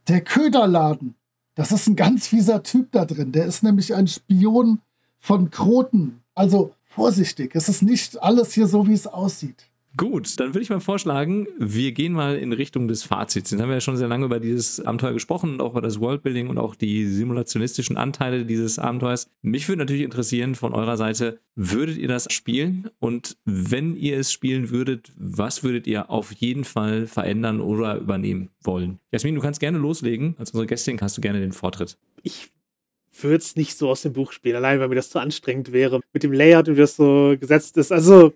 der Köderladen, das ist ein ganz fieser Typ da drin. Der ist nämlich ein Spion von Kroten. Also vorsichtig, es ist nicht alles hier so, wie es aussieht. Gut, dann würde ich mal vorschlagen, wir gehen mal in Richtung des Fazits. Jetzt haben wir ja schon sehr lange über dieses Abenteuer gesprochen und auch über das Worldbuilding und auch die simulationistischen Anteile dieses Abenteuers. Mich würde natürlich interessieren von eurer Seite, würdet ihr das spielen? Und wenn ihr es spielen würdet, was würdet ihr auf jeden Fall verändern oder übernehmen wollen? Jasmin, du kannst gerne loslegen. Als unsere Gästin hast du gerne den Vortritt. Ich würde es nicht so aus dem Buch spielen, allein weil mir das zu anstrengend wäre. Mit dem Layout, wie das so gesetzt ist. Also,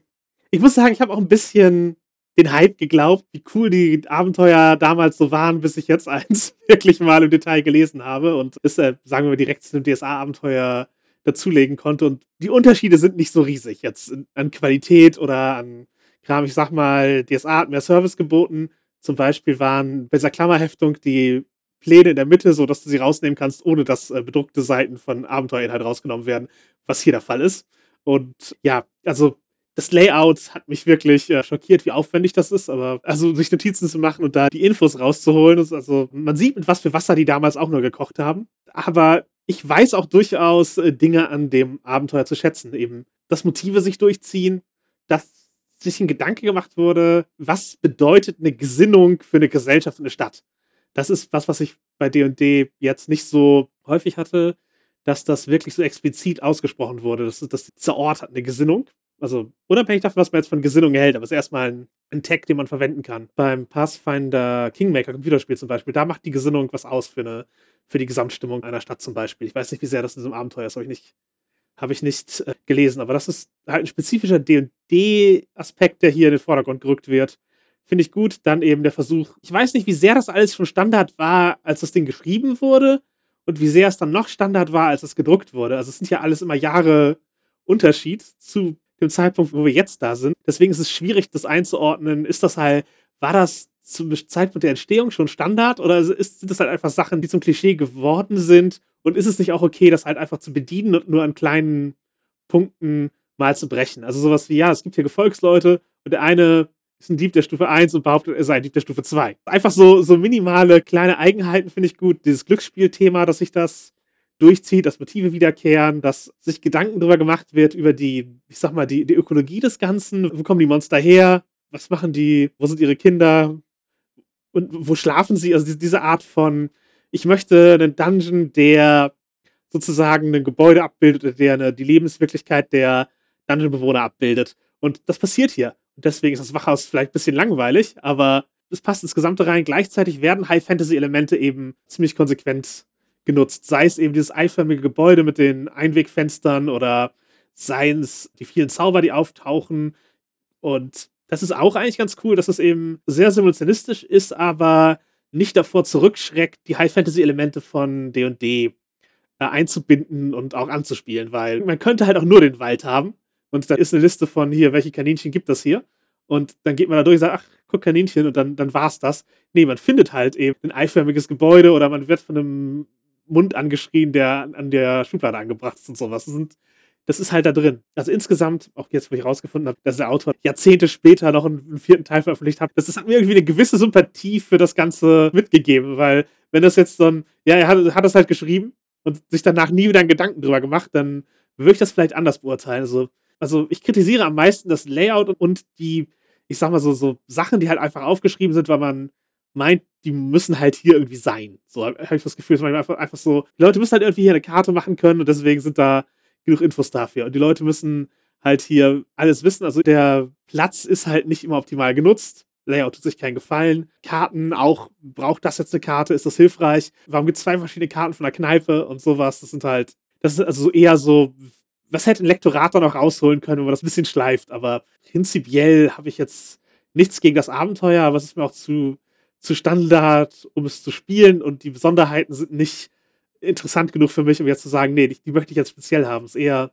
ich muss sagen, ich habe auch ein bisschen den Hype geglaubt, wie cool die Abenteuer damals so waren, bis ich jetzt eins wirklich mal im Detail gelesen habe und es, äh, sagen wir mal, direkt zu einem DSA-Abenteuer dazulegen konnte. Und die Unterschiede sind nicht so riesig jetzt an Qualität oder an Kram. Ich sag mal, DSA hat mehr Service geboten. Zum Beispiel waren bei dieser Klammerheftung die Pläne in der Mitte, so dass du sie rausnehmen kannst, ohne dass äh, bedruckte Seiten von Abenteuerinhalt rausgenommen werden, was hier der Fall ist. Und ja, also das Layout hat mich wirklich äh, schockiert, wie aufwendig das ist, aber also sich Notizen zu machen und da die Infos rauszuholen, ist also man sieht, mit was für Wasser die damals auch nur gekocht haben. Aber ich weiß auch durchaus äh, Dinge an dem Abenteuer zu schätzen, eben, dass Motive sich durchziehen, dass sich ein Gedanke gemacht wurde, was bedeutet eine Gesinnung für eine Gesellschaft und eine Stadt. Das ist was, was ich bei D&D jetzt nicht so häufig hatte, dass das wirklich so explizit ausgesprochen wurde. Das dass dieser Ort hat eine Gesinnung also unabhängig davon, was man jetzt von Gesinnung hält, aber es ist erstmal ein, ein Tag, den man verwenden kann. Beim Pathfinder Kingmaker Computerspiel zum Beispiel, da macht die Gesinnung was aus für, eine, für die Gesamtstimmung einer Stadt zum Beispiel. Ich weiß nicht, wie sehr das in diesem Abenteuer ist, habe ich nicht, hab ich nicht äh, gelesen, aber das ist halt ein spezifischer D&D-Aspekt, der hier in den Vordergrund gerückt wird. Finde ich gut. Dann eben der Versuch, ich weiß nicht, wie sehr das alles schon Standard war, als das Ding geschrieben wurde und wie sehr es dann noch Standard war, als es gedruckt wurde. Also es sind ja alles immer Jahre Unterschied zu dem Zeitpunkt, wo wir jetzt da sind. Deswegen ist es schwierig, das einzuordnen. Ist das halt, war das zum Zeitpunkt der Entstehung schon Standard oder ist, sind das halt einfach Sachen, die zum Klischee geworden sind? Und ist es nicht auch okay, das halt einfach zu bedienen und nur an kleinen Punkten mal zu brechen? Also sowas wie, ja, es gibt hier Gefolgsleute und der eine ist ein Dieb der Stufe 1 und behauptet, er sei ein Dieb der Stufe 2. Einfach so, so minimale kleine Eigenheiten finde ich gut. Dieses Glücksspielthema, dass sich das durchzieht, dass Motive wiederkehren, dass sich Gedanken darüber gemacht wird, über die, ich sag mal, die, die Ökologie des Ganzen. Wo kommen die Monster her? Was machen die? Wo sind ihre Kinder? Und wo schlafen sie? Also diese Art von, ich möchte einen Dungeon, der sozusagen ein Gebäude abbildet der eine, die Lebenswirklichkeit der Dungeon-Bewohner abbildet. Und das passiert hier. Und deswegen ist das Wachhaus vielleicht ein bisschen langweilig, aber es passt ins Gesamte rein. Gleichzeitig werden High-Fantasy-Elemente eben ziemlich konsequent genutzt. Sei es eben dieses eiförmige Gebäude mit den Einwegfenstern oder seien es die vielen Zauber, die auftauchen. Und das ist auch eigentlich ganz cool, dass es eben sehr simultanistisch ist, aber nicht davor zurückschreckt, die High-Fantasy-Elemente von D&D äh, einzubinden und auch anzuspielen, weil man könnte halt auch nur den Wald haben und da ist eine Liste von hier, welche Kaninchen gibt es hier und dann geht man da durch und sagt, ach, guck Kaninchen und dann, dann war's das. Nee, man findet halt eben ein eiförmiges Gebäude oder man wird von einem Mund angeschrien, der an der Schublade angebracht ist und sowas. Das, sind, das ist halt da drin. Also insgesamt, auch jetzt, wo ich rausgefunden habe, dass der Autor Jahrzehnte später noch einen vierten Teil veröffentlicht hat, das, hat mir irgendwie eine gewisse Sympathie für das Ganze mitgegeben, weil wenn das jetzt so ein, ja, er hat, hat das halt geschrieben und sich danach nie wieder einen Gedanken drüber gemacht, dann würde ich das vielleicht anders beurteilen. Also, also ich kritisiere am meisten das Layout und die, ich sag mal so, so Sachen, die halt einfach aufgeschrieben sind, weil man meint, die müssen halt hier irgendwie sein. So habe ich das Gefühl, dass man einfach, einfach so, die Leute müssen halt irgendwie hier eine Karte machen können und deswegen sind da genug Infos dafür. Und die Leute müssen halt hier alles wissen. Also der Platz ist halt nicht immer optimal genutzt. Layout tut sich keinen Gefallen. Karten auch, braucht das jetzt eine Karte? Ist das hilfreich? Warum gibt es zwei verschiedene Karten von der Kneipe und sowas? Das sind halt, das ist also eher so, was hätte ein Lektorator noch rausholen können, wenn man das ein bisschen schleift. Aber prinzipiell habe ich jetzt nichts gegen das Abenteuer, aber es ist mir auch zu zu Standard, um es zu spielen und die Besonderheiten sind nicht interessant genug für mich, um jetzt zu sagen, nee, die, die möchte ich jetzt speziell haben. Es ist eher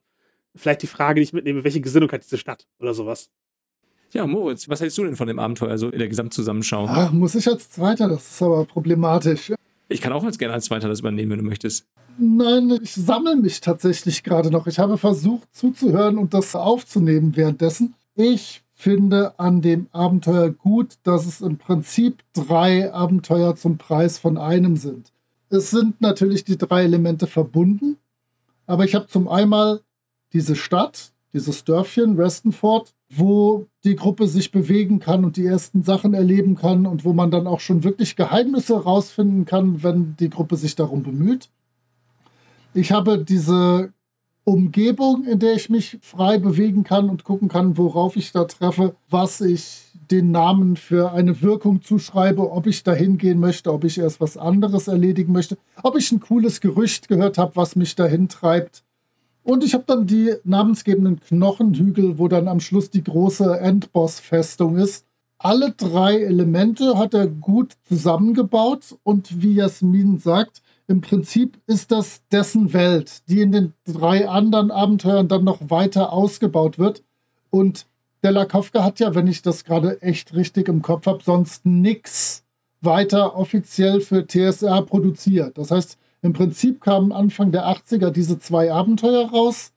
vielleicht die Frage, die ich mitnehme, welche Gesinnung hat diese Stadt oder sowas. Ja, Moritz, was hältst du denn von dem Abenteuer so in der Gesamtzusammenschau? Ach, muss ich als Zweiter, das ist aber problematisch. Ich kann auch als gerne als Zweiter das übernehmen, wenn du möchtest. Nein, ich sammle mich tatsächlich gerade noch. Ich habe versucht zuzuhören und das aufzunehmen währenddessen. Ich finde an dem Abenteuer gut, dass es im Prinzip drei Abenteuer zum Preis von einem sind. Es sind natürlich die drei Elemente verbunden, aber ich habe zum einmal diese Stadt, dieses Dörfchen, Restenford, wo die Gruppe sich bewegen kann und die ersten Sachen erleben kann und wo man dann auch schon wirklich Geheimnisse rausfinden kann, wenn die Gruppe sich darum bemüht. Ich habe diese Umgebung, in der ich mich frei bewegen kann und gucken kann, worauf ich da treffe, was ich den Namen für eine Wirkung zuschreibe, ob ich da hingehen möchte, ob ich erst was anderes erledigen möchte, ob ich ein cooles Gerücht gehört habe, was mich dahin treibt. Und ich habe dann die namensgebenden Knochenhügel, wo dann am Schluss die große Endboss-Festung ist. Alle drei Elemente hat er gut zusammengebaut und wie Jasmin sagt, im Prinzip ist das dessen Welt, die in den drei anderen Abenteuern dann noch weiter ausgebaut wird. Und Della Kafka hat ja, wenn ich das gerade echt richtig im Kopf habe, sonst nichts weiter offiziell für TSR produziert. Das heißt, im Prinzip kamen Anfang der 80er diese zwei Abenteuer raus.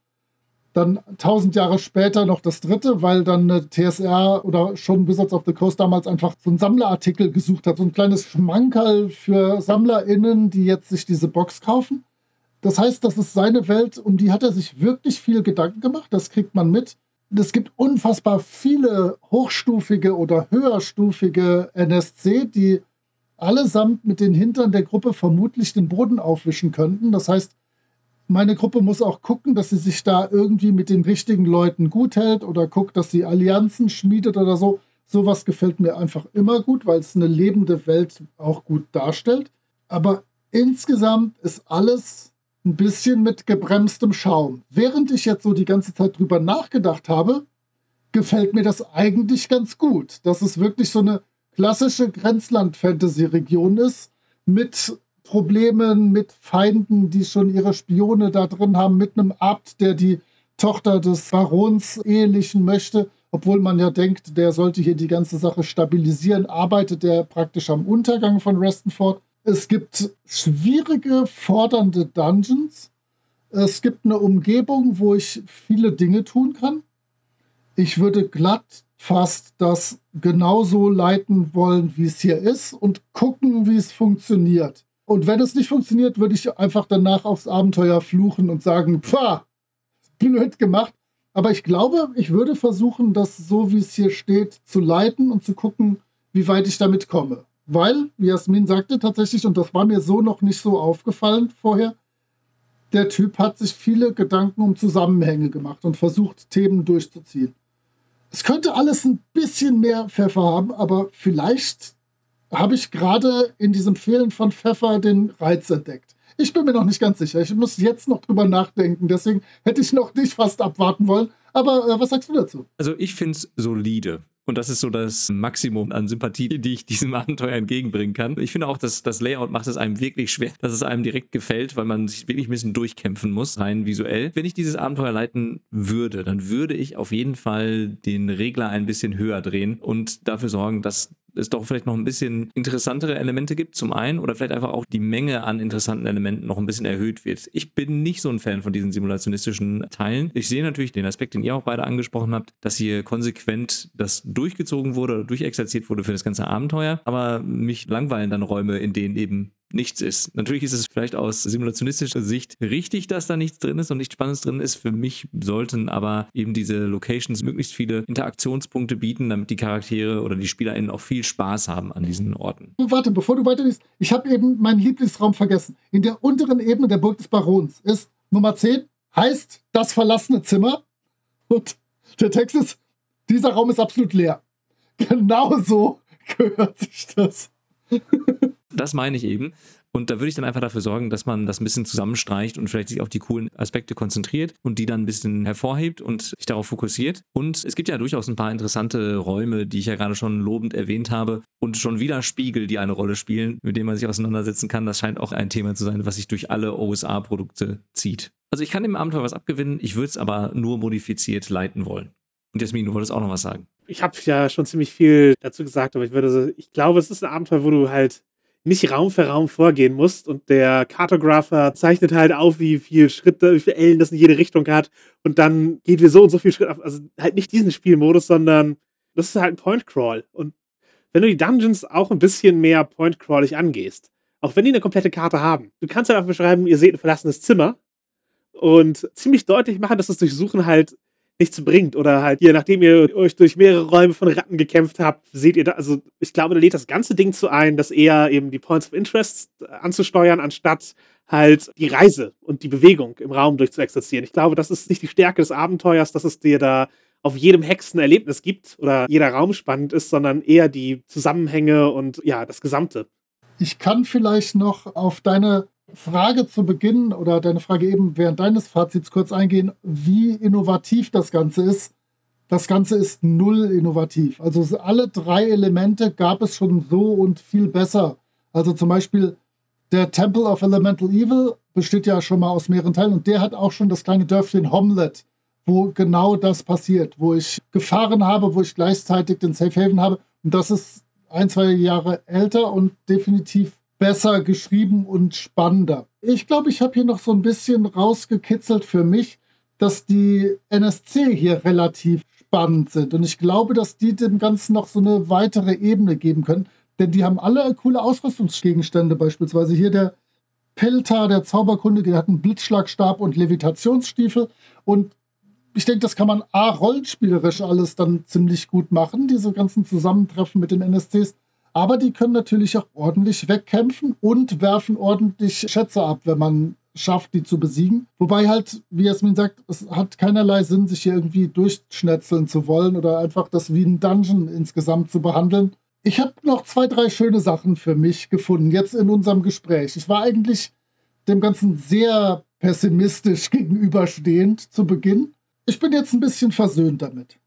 Dann tausend Jahre später noch das dritte, weil dann eine TSR oder schon Wizards of the Coast damals einfach so einen Sammlerartikel gesucht hat. So ein kleines Schmankerl für SammlerInnen, die jetzt sich diese Box kaufen. Das heißt, das ist seine Welt, um die hat er sich wirklich viel Gedanken gemacht. Das kriegt man mit. Es gibt unfassbar viele hochstufige oder höherstufige NSC, die allesamt mit den Hintern der Gruppe vermutlich den Boden aufwischen könnten. Das heißt, meine Gruppe muss auch gucken, dass sie sich da irgendwie mit den richtigen Leuten gut hält oder guckt, dass sie Allianzen schmiedet oder so. Sowas gefällt mir einfach immer gut, weil es eine lebende Welt auch gut darstellt. Aber insgesamt ist alles ein bisschen mit gebremstem Schaum. Während ich jetzt so die ganze Zeit drüber nachgedacht habe, gefällt mir das eigentlich ganz gut. Das ist wirklich so eine klassische Grenzland-Fantasy-Region ist, mit Problemen, mit Feinden, die schon ihre Spione da drin haben, mit einem Abt, der die Tochter des Barons ehelichen möchte, obwohl man ja denkt, der sollte hier die ganze Sache stabilisieren, arbeitet er praktisch am Untergang von Restenford. Es gibt schwierige, fordernde Dungeons. Es gibt eine Umgebung, wo ich viele Dinge tun kann. Ich würde glatt fast das genauso leiten wollen, wie es hier ist und gucken, wie es funktioniert. Und wenn es nicht funktioniert, würde ich einfach danach aufs Abenteuer fluchen und sagen, pfah, blöd gemacht. Aber ich glaube, ich würde versuchen, das so, wie es hier steht, zu leiten und zu gucken, wie weit ich damit komme. Weil, wie Jasmin sagte tatsächlich, und das war mir so noch nicht so aufgefallen vorher, der Typ hat sich viele Gedanken um Zusammenhänge gemacht und versucht, Themen durchzuziehen. Es könnte alles ein bisschen mehr Pfeffer haben, aber vielleicht habe ich gerade in diesem Fehlen von Pfeffer den Reiz entdeckt. Ich bin mir noch nicht ganz sicher. Ich muss jetzt noch drüber nachdenken. Deswegen hätte ich noch nicht fast abwarten wollen. Aber äh, was sagst du dazu? Also ich finde es solide. Und das ist so das Maximum an Sympathie, die ich diesem Abenteuer entgegenbringen kann. Ich finde auch, dass das Layout macht es einem wirklich schwer, dass es einem direkt gefällt, weil man sich wirklich ein bisschen durchkämpfen muss, rein visuell. Wenn ich dieses Abenteuer leiten würde, dann würde ich auf jeden Fall den Regler ein bisschen höher drehen und dafür sorgen, dass es doch vielleicht noch ein bisschen interessantere Elemente gibt, zum einen, oder vielleicht einfach auch die Menge an interessanten Elementen noch ein bisschen erhöht wird. Ich bin nicht so ein Fan von diesen simulationistischen Teilen. Ich sehe natürlich den Aspekt, den ihr auch beide angesprochen habt, dass hier konsequent das durchgezogen wurde oder durchexerziert wurde für das ganze Abenteuer, aber mich langweilen dann Räume, in denen eben nichts ist. Natürlich ist es vielleicht aus simulationistischer Sicht richtig, dass da nichts drin ist und nichts Spannendes drin ist. Für mich sollten aber eben diese Locations möglichst viele Interaktionspunkte bieten, damit die Charaktere oder die SpielerInnen auch viel Spaß haben an diesen Orten. Warte, bevor du weiterliest, ich habe eben meinen Lieblingsraum vergessen. In der unteren Ebene der Burg des Barons ist Nummer 10, heißt das verlassene Zimmer. Und der Text ist, dieser Raum ist absolut leer. Genau so gehört sich das. Das meine ich eben. Und da würde ich dann einfach dafür sorgen, dass man das ein bisschen zusammenstreicht und vielleicht sich auf die coolen Aspekte konzentriert und die dann ein bisschen hervorhebt und sich darauf fokussiert. Und es gibt ja durchaus ein paar interessante Räume, die ich ja gerade schon lobend erwähnt habe und schon wieder Spiegel, die eine Rolle spielen, mit denen man sich auseinandersetzen kann. Das scheint auch ein Thema zu sein, was sich durch alle OSA-Produkte zieht. Also ich kann dem Abenteuer was abgewinnen, ich würde es aber nur modifiziert leiten wollen. Und Jasmin, du wolltest auch noch was sagen. Ich habe ja schon ziemlich viel dazu gesagt, aber ich würde ich glaube, es ist ein Abenteuer, wo du halt nicht Raum für Raum vorgehen musst und der Cartographer zeichnet halt auf, wie viel Schritte, wie viele Ellen das in jede Richtung hat und dann geht wir so und so viel Schritt auf. Also halt nicht diesen Spielmodus, sondern das ist halt ein Point Crawl. Und wenn du die Dungeons auch ein bisschen mehr Point Crawlig angehst, auch wenn die eine komplette Karte haben, du kannst halt einfach beschreiben, ihr seht ein verlassenes Zimmer und ziemlich deutlich machen, dass das Durchsuchen halt nichts bringt. Oder halt, je nachdem ihr euch durch mehrere Räume von Ratten gekämpft habt, seht ihr da, also ich glaube, da lädt das ganze Ding zu ein, dass eher eben die Points of Interest anzusteuern, anstatt halt die Reise und die Bewegung im Raum durchzuexerzieren. Ich glaube, das ist nicht die Stärke des Abenteuers, dass es dir da auf jedem Hexen Erlebnis gibt oder jeder Raum spannend ist, sondern eher die Zusammenhänge und ja, das Gesamte. Ich kann vielleicht noch auf deine Frage zu Beginn oder deine Frage eben während deines Fazits kurz eingehen, wie innovativ das Ganze ist. Das Ganze ist null innovativ. Also alle drei Elemente gab es schon so und viel besser. Also zum Beispiel der Temple of Elemental Evil besteht ja schon mal aus mehreren Teilen und der hat auch schon das kleine Dörfchen Homlet, wo genau das passiert, wo ich Gefahren habe, wo ich gleichzeitig den Safe Haven habe. Und das ist ein, zwei Jahre älter und definitiv besser geschrieben und spannender. Ich glaube, ich habe hier noch so ein bisschen rausgekitzelt für mich, dass die NSC hier relativ spannend sind. Und ich glaube, dass die dem Ganzen noch so eine weitere Ebene geben können. Denn die haben alle coole Ausrüstungsgegenstände. Beispielsweise hier der Pelta, der Zauberkundige, der hat einen Blitzschlagstab und Levitationsstiefel. Und ich denke, das kann man A, rollenspielerisch alles dann ziemlich gut machen, diese ganzen Zusammentreffen mit den NSCs. Aber die können natürlich auch ordentlich wegkämpfen und werfen ordentlich Schätze ab, wenn man schafft, die zu besiegen. Wobei halt, wie Jasmin sagt, es hat keinerlei Sinn, sich hier irgendwie durchschnetzeln zu wollen oder einfach das wie ein Dungeon insgesamt zu behandeln. Ich habe noch zwei, drei schöne Sachen für mich gefunden, jetzt in unserem Gespräch. Ich war eigentlich dem Ganzen sehr pessimistisch gegenüberstehend zu Beginn. Ich bin jetzt ein bisschen versöhnt damit.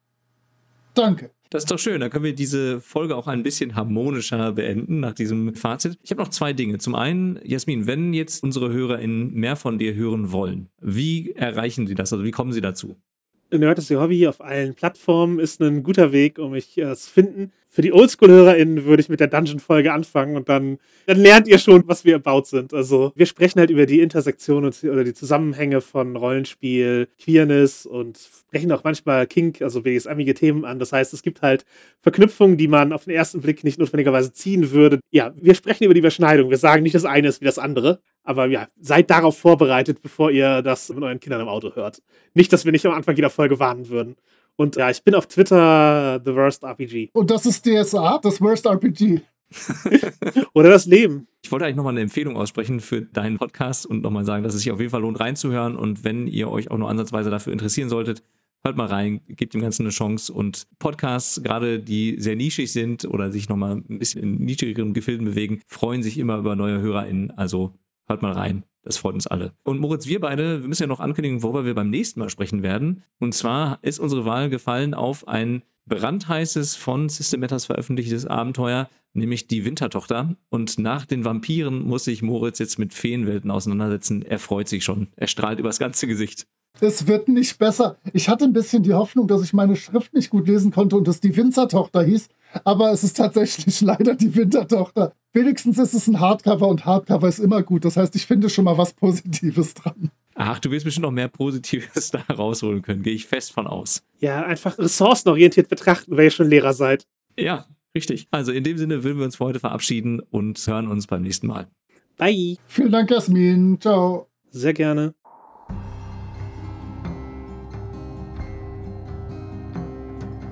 Danke. Das ist doch schön. Da können wir diese Folge auch ein bisschen harmonischer beenden nach diesem Fazit. Ich habe noch zwei Dinge. Zum einen, Jasmin, wenn jetzt unsere HörerInnen mehr von dir hören wollen, wie erreichen sie das? Also wie kommen sie dazu? Nerd ist Ihr Hobby auf allen Plattformen ist ein guter Weg, um mich äh, zu finden. Für die Oldschool-HörerInnen würde ich mit der Dungeon-Folge anfangen und dann, dann lernt ihr schon, was wir about sind. Also wir sprechen halt über die Intersektion oder die Zusammenhänge von Rollenspiel, Queerness und sprechen auch manchmal Kink, also BDSMige Themen an. Das heißt, es gibt halt Verknüpfungen, die man auf den ersten Blick nicht notwendigerweise ziehen würde. Ja, wir sprechen über die Überschneidung. Wir sagen nicht, das eine ist wie das andere. Aber ja, seid darauf vorbereitet, bevor ihr das mit euren Kindern im Auto hört. Nicht, dass wir nicht am Anfang jeder Folge warnen würden. Und ja, ich bin auf Twitter The Worst RPG. Und das ist DSA, das Worst RPG. Oder das Leben. Ich wollte eigentlich nochmal eine Empfehlung aussprechen für deinen Podcast und nochmal sagen, dass es sich auf jeden Fall lohnt, reinzuhören. Und wenn ihr euch auch nur ansatzweise dafür interessieren solltet, hört mal rein, gebt dem Ganzen eine Chance. Und Podcasts, gerade die sehr nischig sind oder sich nochmal ein bisschen in niedrigeren Gefilden bewegen, freuen sich immer über neue HörerInnen. Also hört mal rein. Das freut uns alle. Und Moritz, wir beide, wir müssen ja noch ankündigen, worüber wir beim nächsten Mal sprechen werden. Und zwar ist unsere Wahl gefallen auf ein brandheißes, von Systematas veröffentlichtes Abenteuer, nämlich die Wintertochter. Und nach den Vampiren muss sich Moritz jetzt mit Feenwelten auseinandersetzen. Er freut sich schon. Er strahlt übers ganze Gesicht. Es wird nicht besser. Ich hatte ein bisschen die Hoffnung, dass ich meine Schrift nicht gut lesen konnte und es die Winzertochter hieß. Aber es ist tatsächlich leider die Wintertochter. Wenigstens ist es ein Hardcover und Hardcover ist immer gut. Das heißt, ich finde schon mal was Positives dran. Ach, du wirst bestimmt noch mehr Positives da rausholen können, gehe ich fest von aus. Ja, einfach ressourcenorientiert betrachten, wenn ihr schon Lehrer seid. Ja, richtig. Also in dem Sinne würden wir uns für heute verabschieden und hören uns beim nächsten Mal. Bye. Vielen Dank, Jasmin. Ciao. Sehr gerne.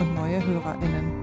und neue HörerInnen.